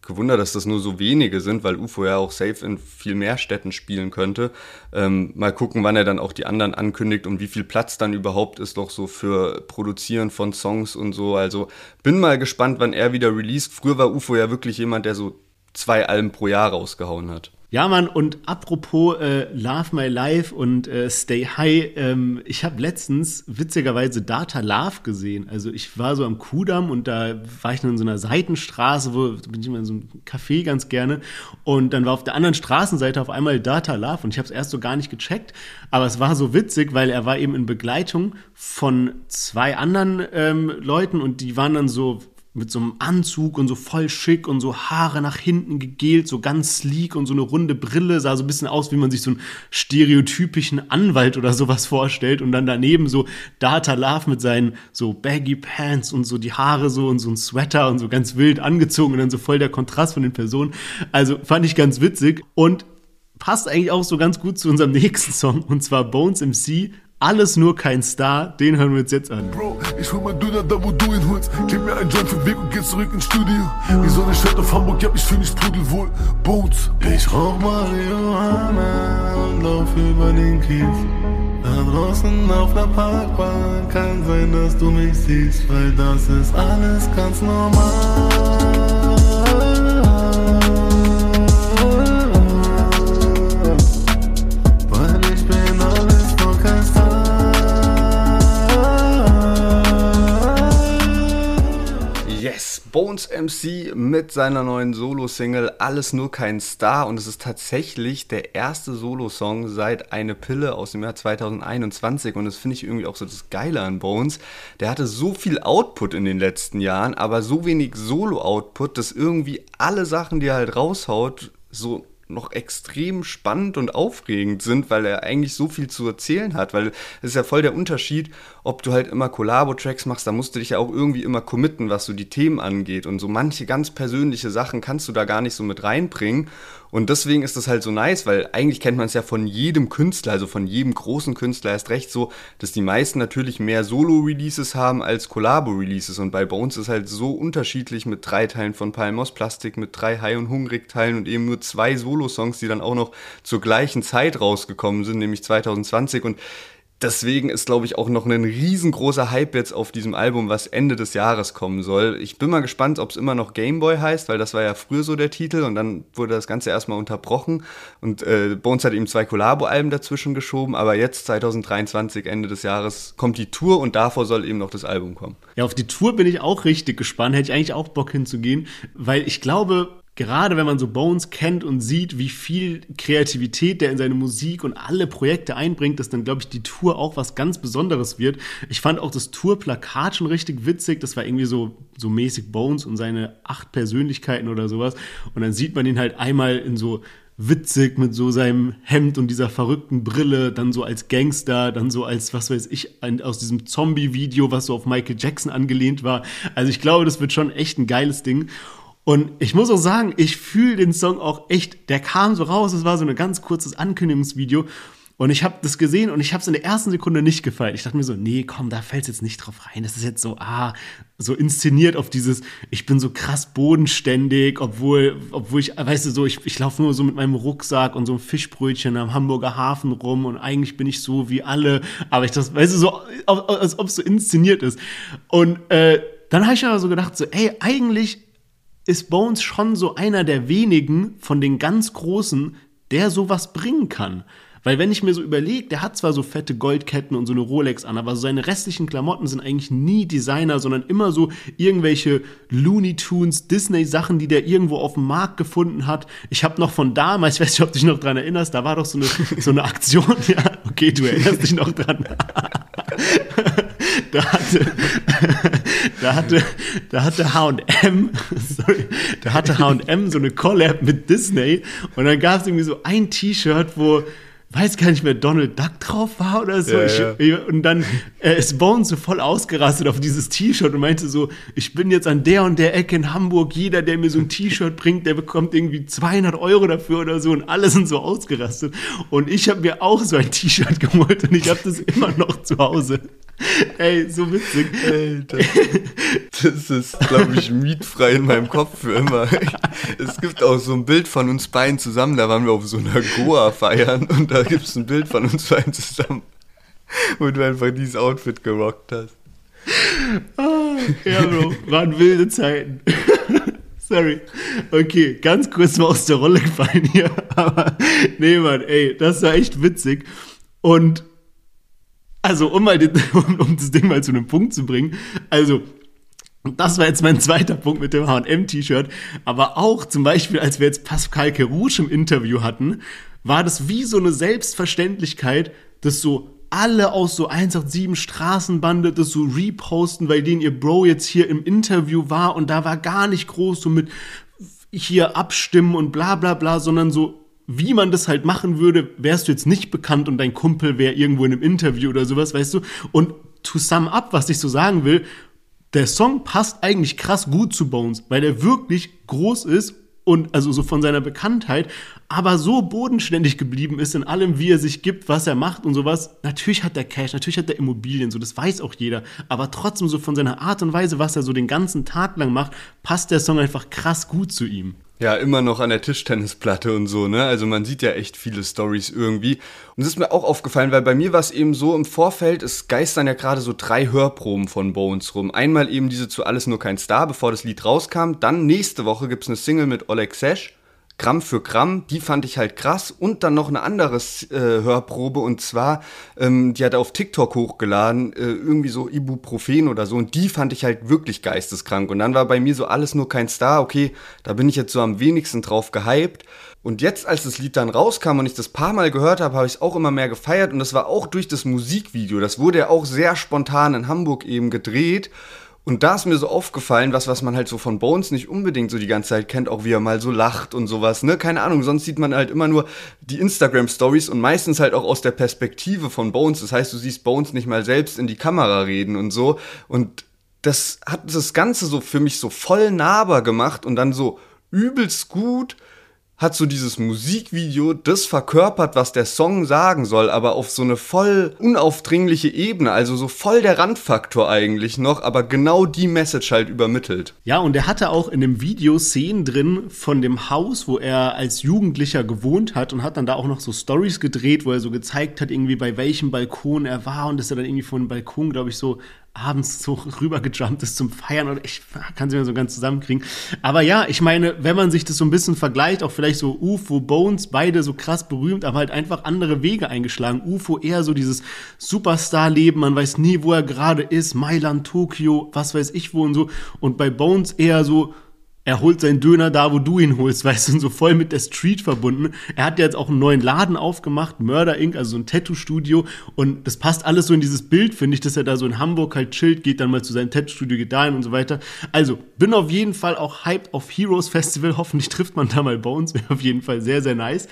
A: gewundert, dass das nur so wenige sind, weil UFO ja auch safe in viel mehr Städten spielen könnte. Ähm, mal gucken, wann er dann auch die anderen ankündigt und wie viel Platz dann überhaupt ist doch so für Produzieren von Songs und so. Also bin mal gespannt, wann er wieder released. Früher war UFO ja wirklich jemand, der so zwei Alben pro Jahr rausgehauen hat.
B: Ja, Mann, und apropos äh, Love My Life und äh, Stay High, ähm, ich habe letztens witzigerweise Data Love gesehen. Also ich war so am Kudamm und da war ich in so einer Seitenstraße, wo bin ich immer in so einem Café ganz gerne. Und dann war auf der anderen Straßenseite auf einmal Data Love und ich habe es erst so gar nicht gecheckt. Aber es war so witzig, weil er war eben in Begleitung von zwei anderen ähm, Leuten und die waren dann so mit so einem Anzug und so voll schick und so Haare nach hinten gegelt, so ganz sleek und so eine runde Brille, sah so ein bisschen aus, wie man sich so einen stereotypischen Anwalt oder sowas vorstellt und dann daneben so Data Love mit seinen so Baggy Pants und so die Haare so und so ein Sweater und so ganz wild angezogen und dann so voll der Kontrast von den Personen. Also fand ich ganz witzig und passt eigentlich auch so ganz gut zu unserem nächsten Song und zwar Bones MC alles nur kein Star, den hören wir uns jetzt an. Bro, ich hol mein Döner da, wo du ihn holst. Gib mir einen Joint für Weg und geh zurück ins Studio. Wie so eine Stadt auf Hamburg, ja, ich fühl mich pudelwohl. Bones. Ich rauch Marihuana und lauf über den Kies. Da draußen auf der Parkbahn kann sein, dass du mich siehst, weil das ist alles ganz normal.
A: Bones MC mit seiner neuen Solo-Single Alles nur kein Star. Und es ist tatsächlich der erste Solo-Song seit Eine Pille aus dem Jahr 2021 und das finde ich irgendwie auch so das Geile an Bones. Der hatte so viel Output in den letzten Jahren, aber so wenig Solo-Output, dass irgendwie alle Sachen, die er halt raushaut, so noch extrem spannend und aufregend sind, weil er eigentlich so viel zu erzählen hat, weil es ist ja voll der Unterschied, ob du halt immer Collabo-Tracks machst, da musst du dich ja auch irgendwie immer committen, was so die Themen angeht. Und so manche ganz persönliche Sachen kannst du da gar nicht so mit reinbringen. Und deswegen ist das halt so nice, weil eigentlich kennt man es ja von jedem Künstler, also von jedem großen Künstler erst recht so, dass die meisten natürlich mehr Solo-Releases haben als Collabo-Releases. Und bei Bones ist halt so unterschiedlich mit drei Teilen von Palmos Plastik, mit drei High- und Hungrig-Teilen und eben nur zwei Solo-Songs, die dann auch noch zur gleichen Zeit rausgekommen sind, nämlich 2020. Und Deswegen ist, glaube ich, auch noch ein riesengroßer Hype jetzt auf diesem Album, was Ende des Jahres kommen soll. Ich bin mal gespannt, ob es immer noch Gameboy heißt, weil das war ja früher so der Titel und dann wurde das Ganze erstmal unterbrochen. Und äh, Bones hat eben zwei Collabo-Alben dazwischen geschoben, aber jetzt 2023, Ende des Jahres, kommt die Tour und davor soll eben noch das Album kommen.
B: Ja, auf die Tour bin ich auch richtig gespannt. Hätte ich eigentlich auch Bock hinzugehen, weil ich glaube, gerade wenn man so Bones kennt und sieht, wie viel Kreativität der in seine Musik und alle Projekte einbringt, dass dann, glaube ich, die Tour auch was ganz Besonderes wird. Ich fand auch das Tourplakat schon richtig witzig. Das war irgendwie so, so mäßig Bones und seine acht Persönlichkeiten oder sowas. Und dann sieht man ihn halt einmal in so witzig mit so seinem Hemd und dieser verrückten Brille, dann so als Gangster, dann so als, was weiß ich, ein, aus diesem Zombie-Video, was so auf Michael Jackson angelehnt war. Also ich glaube, das wird schon echt ein geiles Ding. Und ich muss auch sagen, ich fühle den Song auch echt. Der kam so raus, es war so ein ganz kurzes Ankündigungsvideo. Und ich habe das gesehen und ich habe es in der ersten Sekunde nicht gefallen. Ich dachte mir so, nee, komm, da fällt jetzt nicht drauf rein. Das ist jetzt so, ah, so inszeniert auf dieses, ich bin so krass bodenständig, obwohl, obwohl ich, weißt du, so, ich, ich laufe nur so mit meinem Rucksack und so einem Fischbrötchen am Hamburger Hafen rum und eigentlich bin ich so wie alle. Aber ich das, weißt du, so, als ob es so inszeniert ist. Und äh, dann habe ich aber so gedacht, so, ey, eigentlich ist Bones schon so einer der wenigen von den ganz Großen, der sowas bringen kann. Weil wenn ich mir so überlege, der hat zwar so fette Goldketten und so eine Rolex an, aber so seine restlichen Klamotten sind eigentlich nie Designer, sondern immer so irgendwelche Looney Tunes, Disney-Sachen, die der irgendwo auf dem Markt gefunden hat. Ich habe noch von damals, ich weiß nicht, ob du dich noch dran erinnerst, da war doch so eine, so eine Aktion, ja, okay, du erinnerst dich noch dran. da hatte, da hatte, da hatte H&M, sorry, da hatte H&M so eine Collab mit Disney und dann gab es irgendwie so ein T-Shirt, wo weiß gar nicht mehr, Donald Duck drauf war oder so. Ja, ich, ja. Und dann äh, ist Bones so voll ausgerastet auf dieses T-Shirt und meinte so, ich bin jetzt an der und der Ecke in Hamburg, jeder, der mir so ein T-Shirt bringt, der bekommt irgendwie 200 Euro dafür oder so und alle sind so ausgerastet. Und ich habe mir auch so ein T-Shirt geholt und ich habe das immer noch zu Hause. Ey, so witzig.
A: Alter. Das ist, glaube ich, mietfrei in meinem Kopf für immer. Es gibt auch so ein Bild von uns beiden zusammen, da waren wir auf so einer Goa feiern und da gibt es ein Bild von uns beiden zusammen, wo du einfach dieses Outfit gerockt hast.
B: Ah, ja, Bro, waren wilde Zeiten. Sorry. Okay, ganz kurz mal aus der Rolle gefallen hier. Aber nee, Mann, ey, das war echt witzig. Und also, um, mal den, um, um das Ding mal zu einem Punkt zu bringen, also, das war jetzt mein zweiter Punkt mit dem H&M-T-Shirt. Aber auch zum Beispiel, als wir jetzt Pascal Kerouche im Interview hatten, war das wie so eine Selbstverständlichkeit, dass so alle aus so 187 Straßenbande das so reposten, weil denen ihr Bro jetzt hier im Interview war und da war gar nicht groß so mit hier abstimmen und bla bla bla, sondern so wie man das halt machen würde, wärst du jetzt nicht bekannt und dein Kumpel wäre irgendwo in einem Interview oder sowas, weißt du? Und to sum up, was ich so sagen will, der Song passt eigentlich krass gut zu Bones, weil er wirklich groß ist und also so von seiner Bekanntheit, aber so bodenständig geblieben ist in allem, wie er sich gibt, was er macht und sowas. Natürlich hat er Cash, natürlich hat er Immobilien, so das weiß auch jeder, aber trotzdem so von seiner Art und Weise, was er so den ganzen Tag lang macht, passt der Song einfach krass gut zu ihm.
A: Ja, immer noch an der Tischtennisplatte und so, ne? Also man sieht ja echt viele Stories irgendwie. Und es ist mir auch aufgefallen, weil bei mir war es eben so im Vorfeld, es geistern ja gerade so drei Hörproben von Bones rum. Einmal eben diese zu Alles nur kein Star, bevor das Lied rauskam. Dann nächste Woche gibt's eine Single mit Oleg Sesh. Gramm für Gramm, die fand ich halt krass. Und dann noch eine andere äh, Hörprobe und zwar, ähm, die hat er auf TikTok hochgeladen, äh, irgendwie so Ibuprofen oder so. Und die fand ich halt wirklich geisteskrank. Und dann war bei mir so alles nur kein Star. Okay, da bin ich jetzt so am wenigsten drauf gehypt. Und jetzt, als das Lied dann rauskam und ich das paar Mal gehört habe, habe ich es auch immer mehr gefeiert. Und das war auch durch das Musikvideo. Das wurde ja auch sehr spontan in Hamburg eben gedreht. Und da ist mir so aufgefallen, was, was man halt so von Bones nicht unbedingt so die ganze Zeit kennt, auch wie er mal so lacht und sowas, ne? Keine Ahnung, sonst sieht man halt immer nur die Instagram-Stories und meistens halt auch aus der Perspektive von Bones. Das heißt, du siehst Bones nicht mal selbst in die Kamera reden und so. Und das hat das Ganze so für mich so voll nahbar gemacht und dann so übelst gut hat so dieses Musikvideo das verkörpert, was der Song sagen soll, aber auf so eine voll unaufdringliche Ebene, also so voll der Randfaktor eigentlich noch, aber genau die Message halt übermittelt.
B: Ja, und er hatte auch in dem Video Szenen drin von dem Haus, wo er als Jugendlicher gewohnt hat und hat dann da auch noch so Stories gedreht, wo er so gezeigt hat, irgendwie bei welchem Balkon er war und ist er dann irgendwie von dem Balkon, glaube ich, so abends so rübergejumpt ist zum Feiern oder ich kann sie mir so ganz zusammenkriegen. Aber ja, ich meine, wenn man sich das so ein bisschen vergleicht, auch vielleicht so UFO, Bones, beide so krass berühmt, aber halt einfach andere Wege eingeschlagen. UFO eher so dieses Superstar-Leben, man weiß nie, wo er gerade ist, Mailand, Tokio, was weiß ich wo und so. Und bei Bones eher so, er holt seinen Döner da, wo du ihn holst, weißt du, so voll mit der Street verbunden. Er hat jetzt auch einen neuen Laden aufgemacht, Murder Inc., also so ein Tattoo-Studio. Und das passt alles so in dieses Bild, finde ich, dass er da so in Hamburg halt chillt, geht dann mal zu seinem Tattoo-Studio, geht dahin und so weiter. Also, bin auf jeden Fall auch hyped auf Heroes Festival. Hoffentlich trifft man da mal Bones. Wäre auf jeden Fall sehr, sehr nice.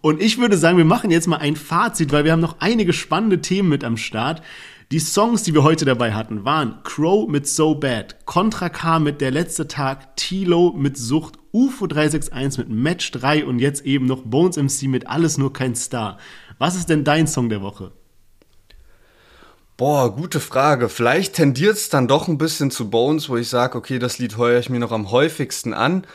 B: Und ich würde sagen, wir machen jetzt mal ein Fazit, weil wir haben noch einige spannende Themen mit am Start. Die Songs, die wir heute dabei hatten, waren Crow mit So Bad, Contra K mit Der letzte Tag, Tilo mit Sucht, UFO 361 mit Match 3 und jetzt eben noch Bones MC mit Alles nur kein Star. Was ist denn dein Song der Woche?
A: Boah, gute Frage. Vielleicht tendiert es dann doch ein bisschen zu Bones, wo ich sage, okay, das Lied höre ich mir noch am häufigsten an.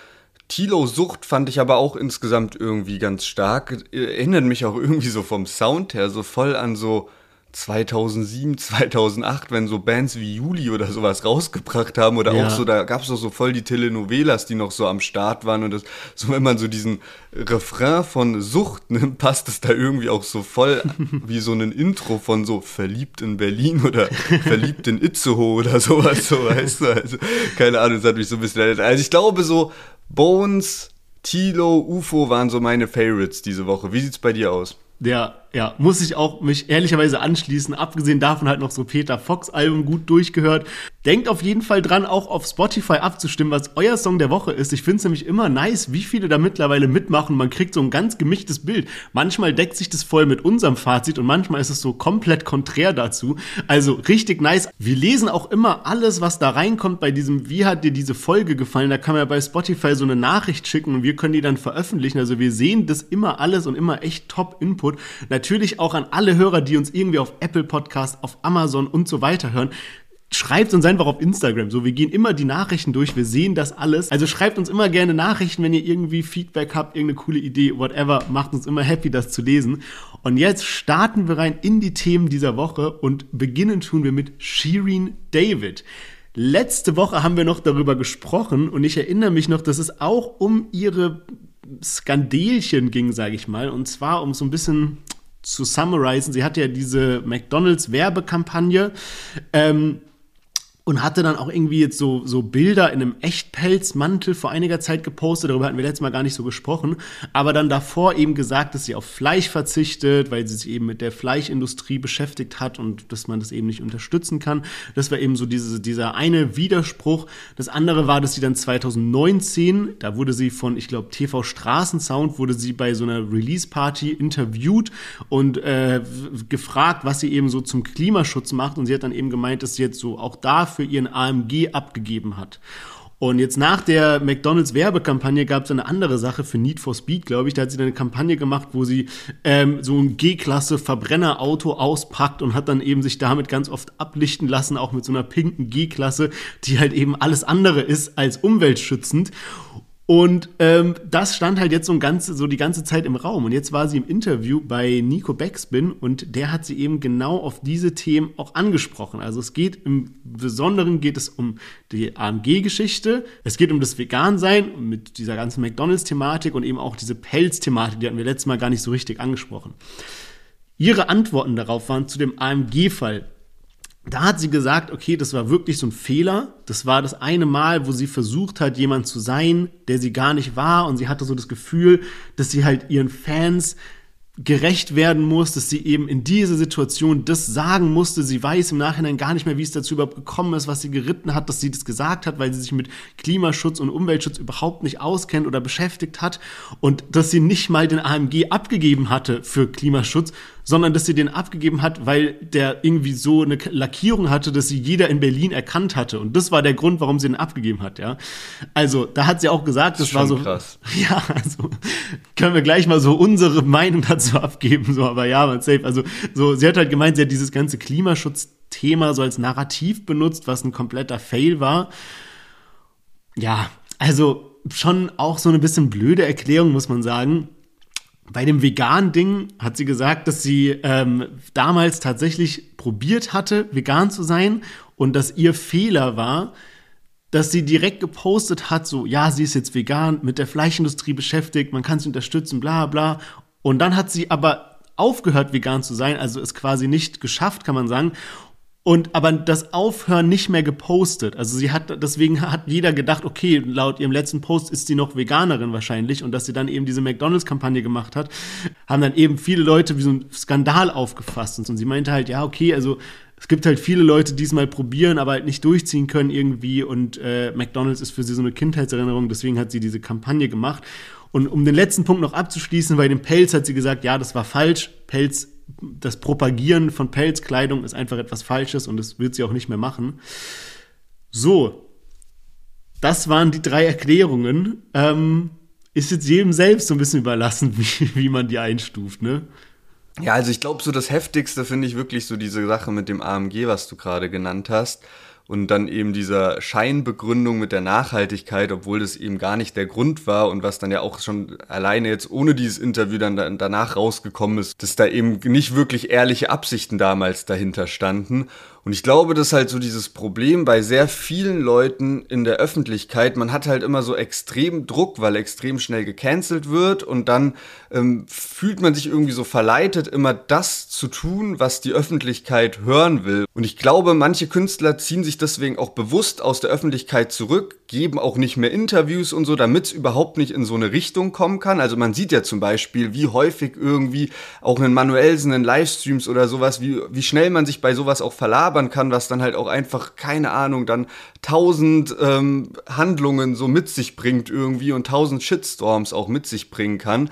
A: Tilo Sucht fand ich aber auch insgesamt irgendwie ganz stark. Erinnert mich auch irgendwie so vom Sound her so voll an so 2007, 2008, wenn so Bands wie Juli oder sowas rausgebracht haben oder ja. auch so, da gab es doch so voll die Telenovelas, die noch so am Start waren und das, so wenn man so diesen Refrain von Sucht nimmt, passt es da irgendwie auch so voll wie so ein Intro von so Verliebt in Berlin oder Verliebt in Itzehoe oder sowas, so weißt du, also keine Ahnung, das hat mich so ein bisschen erinnert. Also ich glaube so Bones, Tilo, UFO waren so meine Favorites diese Woche. Wie sieht's bei dir aus?
B: Ja, ja, muss ich auch mich ehrlicherweise anschließen. Abgesehen davon halt noch so Peter Fox Album gut durchgehört. Denkt auf jeden Fall dran, auch auf Spotify abzustimmen, was euer Song der Woche ist. Ich finde es nämlich immer nice, wie viele da mittlerweile mitmachen. Man kriegt so ein ganz gemischtes Bild. Manchmal deckt sich das voll mit unserem Fazit und manchmal ist es so komplett konträr dazu. Also richtig nice. Wir lesen auch immer alles, was da reinkommt bei diesem, wie hat dir diese Folge gefallen? Da kann man ja bei Spotify so eine Nachricht schicken und wir können die dann veröffentlichen. Also wir sehen das immer alles und immer echt top Input. Auch an alle Hörer, die uns irgendwie auf Apple Podcast, auf Amazon und so weiter hören. Schreibt uns einfach auf Instagram. So, wir gehen immer die Nachrichten durch, wir sehen das alles. Also schreibt uns immer gerne Nachrichten, wenn ihr irgendwie Feedback habt, irgendeine coole Idee, whatever. Macht uns immer happy, das zu lesen. Und jetzt starten wir rein in die Themen dieser Woche und beginnen tun wir mit Shireen David. Letzte Woche haben wir noch darüber gesprochen und ich erinnere mich noch, dass es auch um ihre Skandelchen ging, sage ich mal. Und zwar um so ein bisschen zu summarizen. Sie hatte ja diese McDonalds Werbekampagne. Ähm, und hatte dann auch irgendwie jetzt so, so Bilder in einem Echtpelzmantel vor einiger Zeit gepostet. Darüber hatten wir letztes Mal gar nicht so gesprochen. Aber dann davor eben gesagt, dass sie auf Fleisch verzichtet, weil sie sich eben mit der Fleischindustrie beschäftigt hat und dass man das eben nicht unterstützen kann. Das war eben so diese, dieser eine Widerspruch. Das andere war, dass sie dann 2019, da wurde sie von, ich glaube, TV Straßensound, wurde sie bei so einer Release-Party interviewt und äh, gefragt, was sie eben so zum Klimaschutz macht. Und sie hat dann eben gemeint, dass sie jetzt so auch da für ihren AMG abgegeben hat. Und jetzt nach der McDonalds Werbekampagne gab es eine andere Sache für Need for Speed, glaube ich. Da hat sie eine Kampagne gemacht, wo sie ähm, so ein G-Klasse Verbrennerauto auspackt und hat dann eben sich damit ganz oft ablichten lassen, auch mit so einer pinken G-Klasse, die halt eben alles andere ist als umweltschützend. Und ähm, das stand halt jetzt so, ein ganze, so die ganze Zeit im Raum. Und jetzt war sie im Interview bei Nico Backspin und der hat sie eben genau auf diese Themen auch angesprochen. Also es geht im Besonderen geht es um die AMG-Geschichte, es geht um das Vegan-Sein mit dieser ganzen McDonalds-Thematik und eben auch diese Pelz-Thematik, die hatten wir letztes Mal gar nicht so richtig angesprochen. Ihre Antworten darauf waren zu dem AMG-Fall da hat sie gesagt, okay, das war wirklich so ein Fehler. Das war das eine Mal, wo sie versucht hat, jemand zu sein, der sie gar nicht war. Und sie hatte so das Gefühl, dass sie halt ihren Fans gerecht werden muss, dass sie eben in dieser Situation das sagen musste. Sie weiß im Nachhinein gar nicht mehr, wie es dazu überhaupt gekommen ist, was sie geritten hat, dass sie das gesagt hat, weil sie sich mit Klimaschutz und Umweltschutz überhaupt nicht auskennt oder beschäftigt hat und dass sie nicht mal den AMG abgegeben hatte für Klimaschutz, sondern dass sie den abgegeben hat, weil der irgendwie so eine Lackierung hatte, dass sie jeder in Berlin erkannt hatte. Und das war der Grund, warum sie den abgegeben hat, ja. Also, da hat sie auch gesagt, das, das war so. Krass. Ja, also können wir gleich mal so unsere Meinung dazu abgeben, so, aber ja, man safe. Also, so, sie hat halt gemeint, sie hat dieses ganze Klimaschutzthema so als Narrativ benutzt, was ein kompletter Fail war. Ja, also schon auch so eine bisschen blöde Erklärung, muss man sagen bei dem veganen Ding hat sie gesagt, dass sie ähm, damals tatsächlich probiert hatte, vegan zu sein und dass ihr Fehler war, dass sie direkt gepostet hat, so, ja, sie ist jetzt vegan, mit der Fleischindustrie beschäftigt, man kann sie unterstützen, bla bla. Und dann hat sie aber aufgehört, vegan zu sein, also es quasi nicht geschafft, kann man sagen und aber das Aufhören nicht mehr gepostet. Also sie hat, deswegen hat jeder gedacht, okay, laut ihrem letzten Post ist sie noch Veganerin wahrscheinlich und dass sie dann eben diese McDonalds-Kampagne gemacht hat, haben dann eben viele Leute wie so ein Skandal aufgefasst. Und sie meinte halt, ja, okay, also es gibt halt viele Leute, die es mal probieren, aber halt nicht durchziehen können irgendwie und äh, McDonalds ist für sie so eine Kindheitserinnerung, deswegen hat sie diese Kampagne gemacht. Und um den letzten Punkt noch abzuschließen, bei dem Pelz hat sie gesagt, ja, das war falsch. Pelz das Propagieren von Pelzkleidung ist einfach etwas Falsches und das wird sie auch nicht mehr machen. So, das waren die drei Erklärungen. Ähm, ist jetzt jedem selbst so ein bisschen überlassen, wie, wie man die einstuft, ne?
A: Ja, also ich glaube, so das Heftigste finde ich wirklich so diese Sache mit dem AMG, was du gerade genannt hast und dann eben dieser Scheinbegründung mit der Nachhaltigkeit, obwohl das eben gar nicht der Grund war und was dann ja auch schon alleine jetzt ohne dieses Interview dann danach rausgekommen ist, dass da eben nicht wirklich ehrliche Absichten damals dahinter standen und ich glaube, das ist halt so dieses Problem bei sehr vielen Leuten in der Öffentlichkeit. Man hat halt immer so extrem Druck, weil extrem schnell gecancelt wird und dann ähm, fühlt man sich irgendwie so verleitet, immer das zu tun, was die Öffentlichkeit hören will. Und ich glaube, manche Künstler ziehen sich deswegen auch bewusst aus der Öffentlichkeit zurück, geben auch nicht mehr Interviews und so, damit es überhaupt nicht in so eine Richtung kommen kann. Also man sieht ja zum Beispiel, wie häufig irgendwie auch in Manuelsen, in Livestreams oder sowas, wie, wie schnell man sich bei sowas auch verlabern kann, was dann halt auch einfach, keine Ahnung, dann tausend ähm, Handlungen so mit sich bringt irgendwie und tausend Shitstorms auch mit sich bringen kann.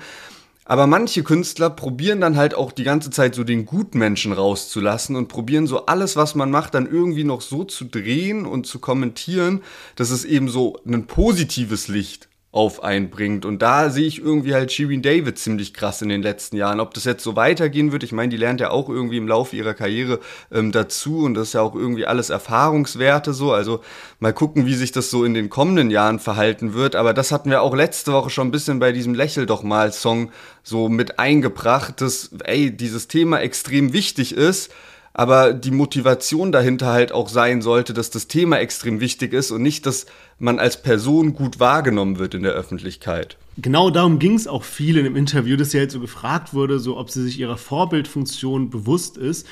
A: Aber manche Künstler probieren dann halt auch die ganze Zeit so den Gutmenschen rauszulassen und probieren so alles, was man macht, dann irgendwie noch so zu drehen und zu kommentieren, dass es eben so ein positives Licht auf einbringt. Und da sehe ich irgendwie halt Shirin David ziemlich krass in den letzten Jahren. Ob das jetzt so weitergehen wird, ich meine, die lernt ja auch irgendwie im Laufe ihrer Karriere ähm, dazu und das ist ja auch irgendwie alles Erfahrungswerte so. Also mal gucken, wie sich das so in den kommenden Jahren verhalten wird. Aber das hatten wir auch letzte Woche schon ein bisschen bei diesem Lächel doch mal Song so mit eingebracht, dass, ey, dieses Thema extrem wichtig ist aber die Motivation dahinter halt auch sein sollte, dass das Thema extrem wichtig ist und nicht, dass man als Person gut wahrgenommen wird in der Öffentlichkeit.
B: Genau darum ging es auch viel in dem Interview, dass sie halt so gefragt wurde, so ob sie sich ihrer Vorbildfunktion bewusst ist.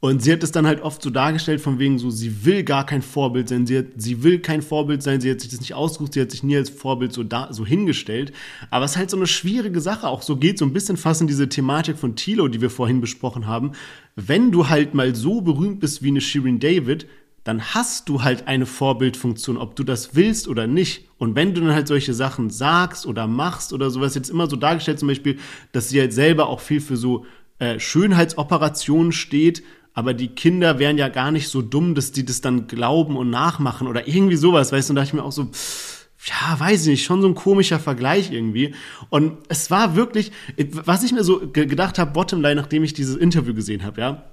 B: Und sie hat es dann halt oft so dargestellt, von wegen so, sie will gar kein Vorbild sein, sie, hat, sie will kein Vorbild sein, sie hat sich das nicht ausgesucht, sie hat sich nie als Vorbild so, da, so hingestellt. Aber es ist halt so eine schwierige Sache, auch so geht so ein bisschen fast in diese Thematik von Tilo, die wir vorhin besprochen haben. Wenn du halt mal so berühmt bist wie eine Shirin David, dann hast du halt eine Vorbildfunktion, ob du das willst oder nicht. Und wenn du dann halt solche Sachen sagst oder machst oder sowas, jetzt immer so dargestellt zum Beispiel, dass sie halt selber auch viel für so äh, Schönheitsoperationen steht, aber die Kinder wären ja gar nicht so dumm, dass die das dann glauben und nachmachen oder irgendwie sowas, weißt du, da dachte ich mir auch so, ja, weiß ich nicht, schon so ein komischer Vergleich irgendwie. Und es war wirklich, was ich mir so gedacht habe, Bottomline, nachdem ich dieses Interview gesehen habe, ja,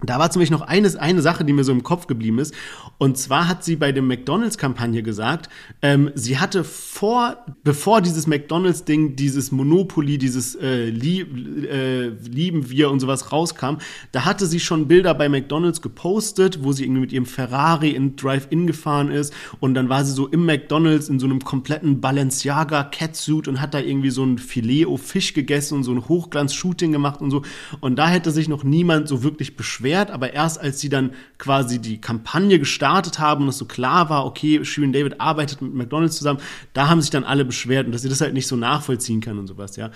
B: da war zum Beispiel noch eine, eine Sache, die mir so im Kopf geblieben ist. Und zwar hat sie bei der McDonalds-Kampagne gesagt, ähm, sie hatte vor, bevor dieses McDonalds-Ding, dieses Monopoly, dieses äh, lieb, äh, Lieben wir und sowas rauskam, da hatte sie schon Bilder bei McDonalds gepostet, wo sie irgendwie mit ihrem Ferrari in Drive-In gefahren ist. Und dann war sie so im McDonalds in so einem kompletten Balenciaga Catsuit und hat da irgendwie so ein Filet au Fisch gegessen und so ein Hochglanz-Shooting gemacht und so. Und da hätte sich noch niemand so wirklich beschwert beschwert, aber erst als sie dann quasi die Kampagne gestartet haben und es so klar war, okay, Shirin David arbeitet mit McDonalds zusammen, da haben sich dann alle beschwert und dass sie das halt nicht so nachvollziehen kann und sowas, ja.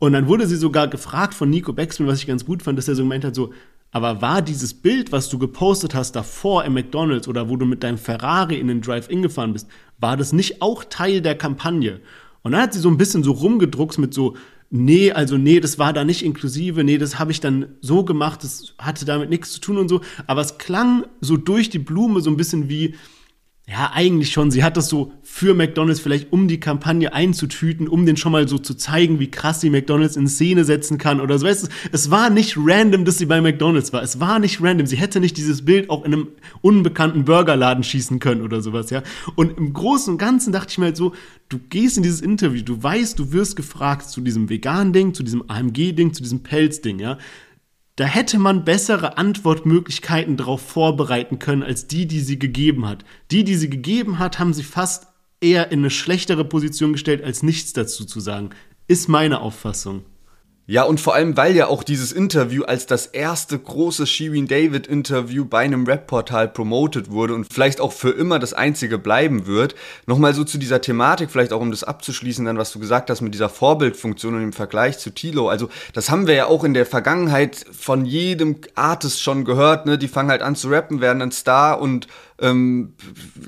B: Und dann wurde sie sogar gefragt von Nico Beckspin, was ich ganz gut fand, dass er so gemeint hat, so, aber war dieses Bild, was du gepostet hast davor im McDonalds oder wo du mit deinem Ferrari in den Drive-In gefahren bist, war das nicht auch Teil der Kampagne? Und dann hat sie so ein bisschen so rumgedruckt mit so, nee, also nee, das war da nicht inklusive, nee, das habe ich dann so gemacht, das hatte damit nichts zu tun und so. Aber es klang so durch die Blume so ein bisschen wie, ja, eigentlich schon. Sie hat das so für McDonalds vielleicht, um die Kampagne einzutüten, um den schon mal so zu zeigen, wie krass sie McDonalds in Szene setzen kann oder so. Weißt du, es war nicht random, dass sie bei McDonalds war. Es war nicht random. Sie hätte nicht dieses Bild auch in einem unbekannten Burgerladen schießen können oder sowas, ja. Und im Großen und Ganzen dachte ich mir halt so, du gehst in dieses Interview, du weißt, du wirst gefragt zu diesem veganen Ding, zu diesem AMG-Ding, zu diesem Pelz-Ding, ja da hätte man bessere Antwortmöglichkeiten darauf vorbereiten können, als die, die sie gegeben hat. Die, die sie gegeben hat, haben sie fast eher in eine schlechtere Position gestellt, als nichts dazu zu sagen. Ist meine Auffassung.
A: Ja, und vor allem, weil ja auch dieses Interview als das erste große Shirin David Interview bei einem Rap-Portal promoted wurde und vielleicht auch für immer das einzige bleiben wird. Nochmal so zu dieser Thematik, vielleicht auch um das abzuschließen, dann was du gesagt hast mit dieser Vorbildfunktion und im Vergleich zu Tilo. Also, das haben wir ja auch in der Vergangenheit von jedem Artist schon gehört, ne? Die fangen halt an zu rappen, werden ein Star und ähm,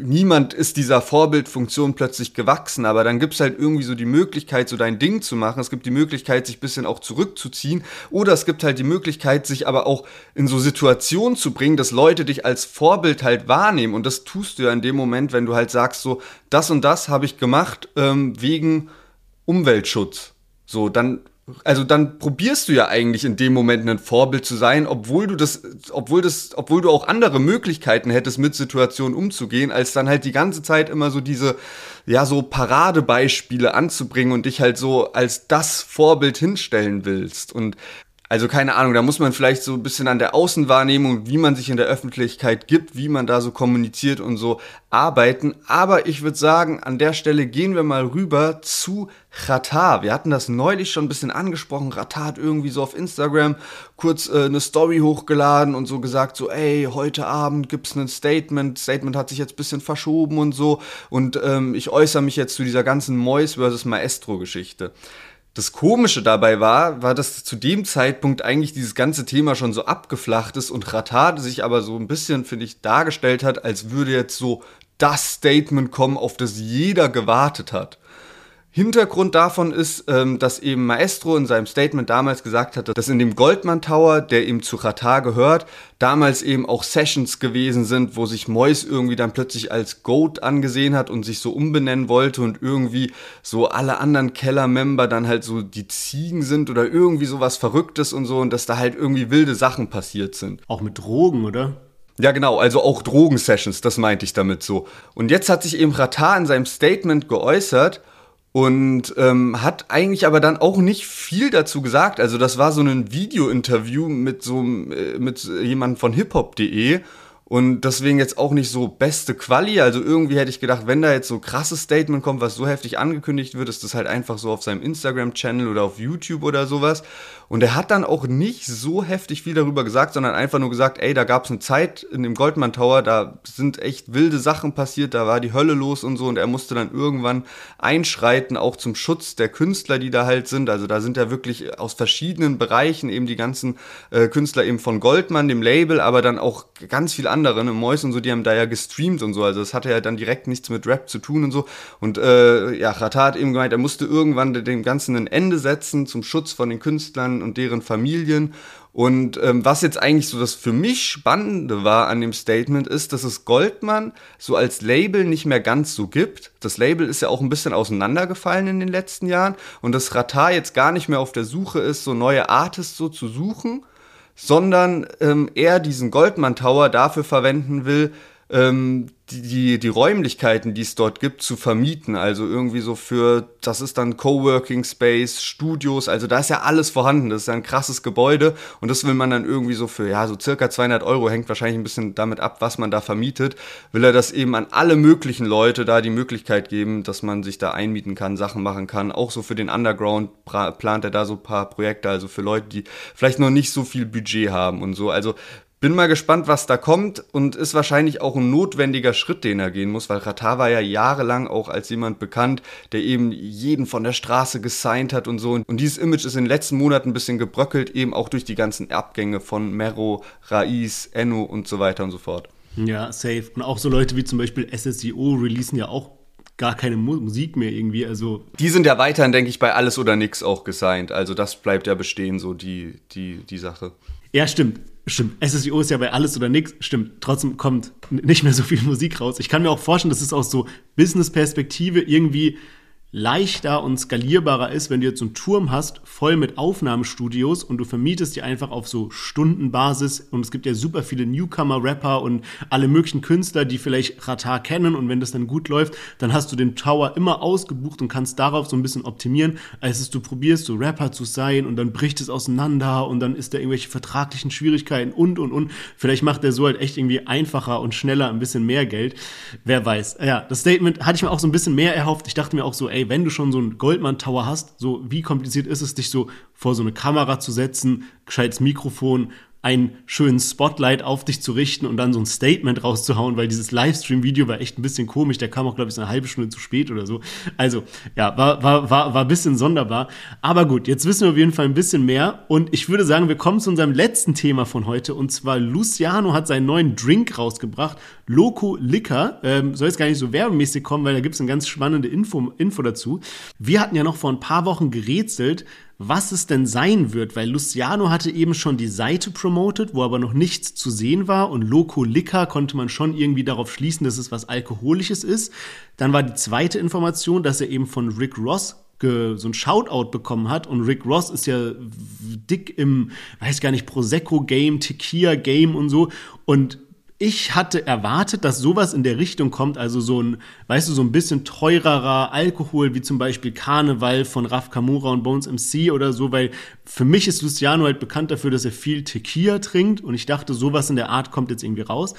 A: niemand ist dieser Vorbildfunktion plötzlich gewachsen, aber dann gibt's halt irgendwie so die Möglichkeit, so dein Ding zu machen. Es gibt die Möglichkeit, sich bisschen auch zurückzuziehen oder es gibt halt die Möglichkeit, sich aber auch in so Situationen zu bringen, dass Leute dich als Vorbild halt wahrnehmen und das tust du ja in dem Moment, wenn du halt sagst, so, das und das habe ich gemacht ähm, wegen Umweltschutz. So, dann also dann probierst du ja eigentlich in dem Moment ein Vorbild zu sein, obwohl du das, obwohl das, obwohl du auch andere Möglichkeiten hättest, mit Situationen umzugehen, als dann halt die ganze Zeit immer so diese, ja, so Paradebeispiele anzubringen und dich halt so als das Vorbild hinstellen willst. Und also keine Ahnung, da muss man vielleicht so ein bisschen an der Außenwahrnehmung, wie man sich in der Öffentlichkeit gibt, wie man da so kommuniziert und so arbeiten. Aber ich würde sagen, an der Stelle gehen wir mal rüber zu Ratar. Wir hatten das neulich schon ein bisschen angesprochen. Ratar hat irgendwie so auf Instagram kurz äh, eine Story hochgeladen und so gesagt, so, ey, heute Abend gibt's ein Statement. Statement hat sich jetzt ein bisschen verschoben und so. Und ähm, ich äußere mich jetzt zu dieser ganzen Mois versus Maestro-Geschichte. Das Komische dabei war, war, dass zu dem Zeitpunkt eigentlich dieses ganze Thema schon so abgeflacht ist und Ratat sich aber so ein bisschen, finde ich, dargestellt hat, als würde jetzt so das Statement kommen, auf das jeder gewartet hat. Hintergrund davon ist, ähm, dass eben Maestro in seinem Statement damals gesagt hatte, dass in dem Goldman Tower, der ihm zu Qatar gehört, damals eben auch Sessions gewesen sind, wo sich Mois irgendwie dann plötzlich als Goat angesehen hat und sich so umbenennen wollte und irgendwie so alle anderen Keller-Member dann halt so die Ziegen sind oder irgendwie sowas Verrücktes und so und dass da halt irgendwie wilde Sachen passiert sind.
B: Auch mit Drogen, oder?
A: Ja, genau, also auch Drogensessions, das meinte ich damit so. Und jetzt hat sich eben Ratar in seinem Statement geäußert und ähm, hat eigentlich aber dann auch nicht viel dazu gesagt. Also das war so ein Video-Interview mit so äh, mit jemandem von hiphop.de und deswegen jetzt auch nicht so beste Quali. Also irgendwie hätte ich gedacht, wenn da jetzt so krasses Statement kommt, was so heftig angekündigt wird, ist das halt einfach so auf seinem Instagram-Channel oder auf YouTube oder sowas. Und er hat dann auch nicht so heftig viel darüber gesagt, sondern einfach nur gesagt, ey, da gab es eine Zeit in dem Goldman Tower, da sind echt wilde Sachen passiert, da war die Hölle los und so. Und er musste dann irgendwann einschreiten, auch zum Schutz der Künstler, die da halt sind. Also da sind ja wirklich aus verschiedenen Bereichen eben die ganzen äh, Künstler eben von Goldman, dem Label, aber dann auch ganz viel andere ne, Mois und so, die haben da ja gestreamt und so, also das hatte ja dann direkt nichts mit Rap zu tun und so. Und äh, ja, Rata hat eben gemeint, er musste irgendwann dem Ganzen ein Ende setzen zum Schutz von den Künstlern und deren Familien. Und ähm, was jetzt eigentlich so das für mich Spannende war an dem Statement ist, dass es Goldman so als Label nicht mehr ganz so gibt. Das Label ist ja auch ein bisschen auseinandergefallen in den letzten Jahren und dass Rata jetzt gar nicht mehr auf der Suche ist, so neue Artists so zu suchen, sondern ähm, er diesen Goldman Tower dafür verwenden will, ähm, die, die, Räumlichkeiten, die es dort gibt, zu vermieten. Also irgendwie so für, das ist dann Coworking Space, Studios, also da ist ja alles vorhanden. Das ist ja ein krasses Gebäude und das will man dann irgendwie so für, ja, so circa 200 Euro, hängt wahrscheinlich ein bisschen damit ab, was man da vermietet, will er das eben an alle möglichen Leute da die Möglichkeit geben, dass man sich da einmieten kann, Sachen machen kann. Auch so für den Underground plant er da so ein paar Projekte, also für Leute, die vielleicht noch nicht so viel Budget haben und so. Also Bin mal gespannt, was da kommt und ist wahrscheinlich auch ein notwendiger Schritt, den er gehen muss, weil Ratar war ja jahrelang auch als jemand bekannt, der eben jeden von der Straße gesigned hat und so. Und dieses Image ist in den letzten Monaten ein bisschen gebröckelt, eben auch durch die ganzen Abgänge von Mero, Raiz, Enno und so weiter und so fort.
B: Ja, safe. Und auch so Leute wie zum Beispiel SSIO releasen ja auch gar keine Musik mehr irgendwie. Also
A: die sind ja weiterhin, denke ich, bei Alles oder Nix auch gesigned. Also das bleibt ja bestehen, so die, die, die Sache.
B: Ja, stimmt. Stimmt. SSIO ist ja bei alles oder nix. Stimmt. Trotzdem kommt nicht mehr so viel Musik raus. Ich kann mir auch vorstellen, dass es aus so Business-Perspektive irgendwie leichter und skalierbarer ist, wenn du jetzt so einen Turm hast, voll mit Aufnahmestudios und du vermietest die einfach auf so Stundenbasis und es gibt ja super viele Newcomer-Rapper und alle möglichen Künstler, die vielleicht Ratar kennen und wenn das dann gut läuft, dann hast du den Tower immer ausgebucht und kannst darauf so ein bisschen optimieren, als es du probierst, so Rapper zu sein und dann bricht es auseinander und dann ist da irgendwelche vertraglichen Schwierigkeiten und und und. Vielleicht macht der so halt echt irgendwie einfacher und schneller ein bisschen mehr Geld. Wer weiß. Ja, das Statement hatte ich mir auch so ein bisschen mehr erhofft. Ich dachte mir auch so, ey, ey, wenn du schon so einen Goldman Tower hast, so wie kompliziert ist es, dich so vor so eine Kamera zu setzen, gescheites Mikrofon einen schönen Spotlight auf dich zu richten und dann so ein Statement rauszuhauen, weil dieses Livestream-Video war echt ein bisschen komisch. Der kam auch, glaube ich, so eine halbe Stunde zu spät oder so. Also, ja, war, war, war, war ein bisschen sonderbar. Aber gut, jetzt wissen wir auf jeden Fall ein bisschen mehr. Und ich würde sagen, wir kommen zu unserem letzten Thema von heute. Und zwar Luciano hat seinen neuen Drink rausgebracht. Loco Liquor. Ähm, soll jetzt gar nicht so werbemäßig kommen, weil da gibt es eine ganz spannende Info, Info dazu. Wir hatten ja noch vor ein paar Wochen gerätselt, was es denn sein wird, weil Luciano hatte eben schon die Seite promoted, wo aber noch nichts zu sehen war und Loco Liquor konnte man schon irgendwie darauf schließen, dass es was Alkoholisches ist. Dann war die zweite Information, dass er eben von Rick Ross so ein Shoutout bekommen hat und Rick Ross ist ja dick im, weiß gar nicht, Prosecco-Game, Tequila-Game und so und ich hatte erwartet, dass sowas in der Richtung kommt, also so ein, weißt du, so ein bisschen teurerer Alkohol, wie zum Beispiel Karneval von Raf Kamura und Bones MC oder so, weil für mich ist Luciano halt bekannt dafür, dass er viel Tequila trinkt und ich dachte, sowas in der Art kommt jetzt irgendwie raus.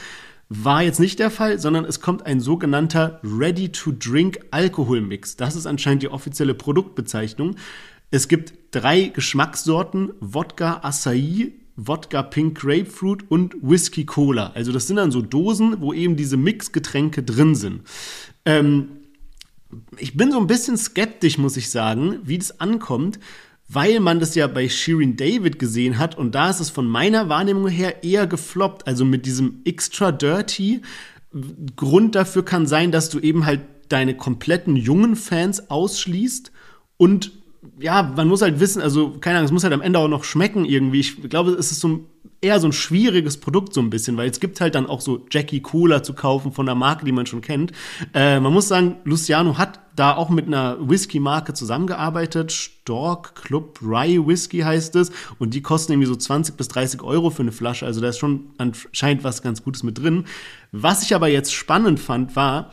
B: War jetzt nicht der Fall, sondern es kommt ein sogenannter Ready-to-Drink Alkoholmix. Das ist anscheinend die offizielle Produktbezeichnung. Es gibt drei Geschmackssorten, Wodka, Acai, Wodka Pink Grapefruit und Whisky Cola. Also das sind dann so Dosen, wo eben diese Mixgetränke drin sind. Ähm, ich bin so ein bisschen skeptisch, muss ich sagen, wie das ankommt, weil man das ja bei Shirin David gesehen hat und da ist es von meiner Wahrnehmung her eher gefloppt. Also mit diesem extra dirty. Grund dafür kann sein, dass du eben halt deine kompletten jungen Fans ausschließt und ja, man muss halt wissen, also keine Ahnung, es muss halt am Ende auch noch schmecken irgendwie. Ich glaube, es ist so eher so ein schwieriges Produkt so ein bisschen, weil es gibt halt dann auch so Jackie Cola zu kaufen von der Marke, die man schon kennt. Äh, man muss sagen, Luciano hat da auch mit einer Whisky-Marke zusammengearbeitet. Stork Club Rye Whisky heißt es. Und die kosten irgendwie so 20 bis 30 Euro für eine Flasche. Also da ist schon anscheinend was ganz Gutes mit drin. Was ich aber jetzt spannend fand, war,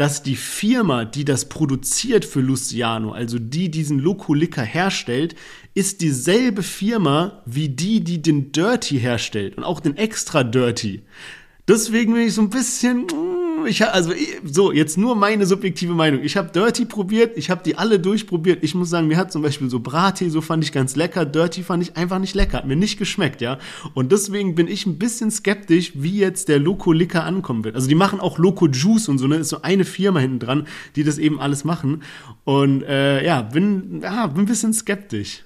B: dass die Firma, die das produziert für Luciano, also die diesen Loco Liquor herstellt, ist dieselbe Firma wie die, die den Dirty herstellt und auch den Extra Dirty. Deswegen bin ich so ein bisschen, mm, ich also so jetzt nur meine subjektive Meinung. Ich habe Dirty probiert, ich habe die alle durchprobiert. Ich muss sagen, mir hat zum Beispiel so Brati, so fand ich ganz lecker. Dirty fand ich einfach nicht lecker, hat mir nicht geschmeckt, ja. Und deswegen bin ich ein bisschen skeptisch, wie jetzt der Loco Liquor ankommen wird. Also die machen auch Loco Juice und so, ne, ist so eine Firma hinten dran, die das eben alles machen. Und äh, ja, bin ja bin ein bisschen skeptisch.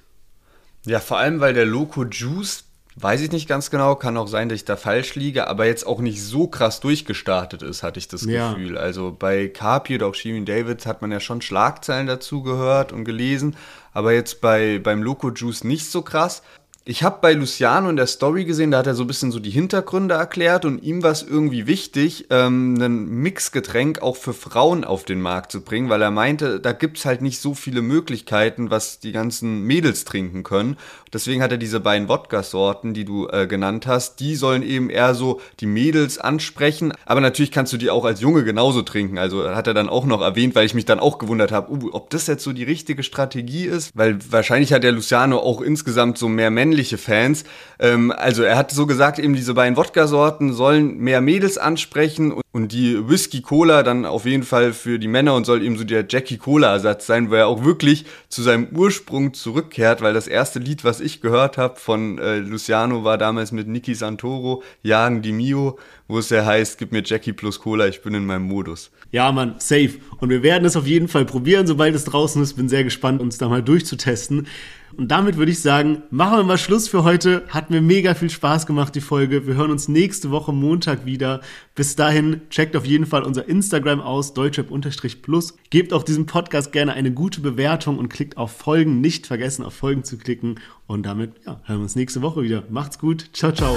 A: Ja, vor allem, weil der Loco Juice Weiß ich nicht ganz genau, kann auch sein, dass ich da falsch liege, aber jetzt auch nicht so krass durchgestartet ist, hatte ich das ja. Gefühl. Also bei Carpi oder auch Shirin Davids hat man ja schon Schlagzeilen dazu gehört und gelesen, aber jetzt bei, beim Loco Juice nicht so krass. Ich habe bei Luciano in der Story gesehen, da hat er so ein bisschen so die Hintergründe erklärt und ihm war es irgendwie wichtig, ähm, ein Mixgetränk auch für Frauen auf den Markt zu bringen, weil er meinte, da gibt's halt nicht so viele Möglichkeiten, was die ganzen Mädels trinken können. Deswegen hat er diese beiden Wodka-Sorten, die du äh, genannt hast, die sollen eben eher so die Mädels ansprechen. Aber natürlich kannst du die auch als Junge genauso trinken. Also hat er dann auch noch erwähnt, weil ich mich dann auch gewundert habe, uh, ob das jetzt so die richtige Strategie ist. Weil wahrscheinlich hat der Luciano auch insgesamt so mehr männliche Fans. Ähm, also er hat so gesagt, eben diese beiden Wodka-Sorten sollen mehr Mädels ansprechen. Und die Whisky Cola dann auf jeden Fall für die Männer und soll eben so der Jackie Cola Ersatz sein, weil er auch wirklich zu seinem Ursprung zurückkehrt, weil das erste Lied, was ich gehört habe von äh, Luciano, war damals mit Niki Santoro, Jagen die Mio, wo es ja heißt, gib mir Jackie plus Cola, ich bin in meinem Modus.
B: Ja, Mann, safe. Und wir werden es auf jeden Fall probieren, sobald es draußen ist. Bin sehr gespannt, uns da mal durchzutesten. Und damit würde ich sagen, machen wir mal Schluss für heute. Hat mir mega viel Spaß gemacht, die Folge. Wir hören uns nächste Woche Montag wieder. Bis dahin, checkt auf jeden Fall unser Instagram aus, deutschrap-plus. Gebt auch diesem Podcast gerne eine gute Bewertung und klickt auf Folgen. Nicht vergessen, auf Folgen zu klicken. Und damit ja, hören wir uns nächste Woche wieder. Macht's gut. Ciao, ciao.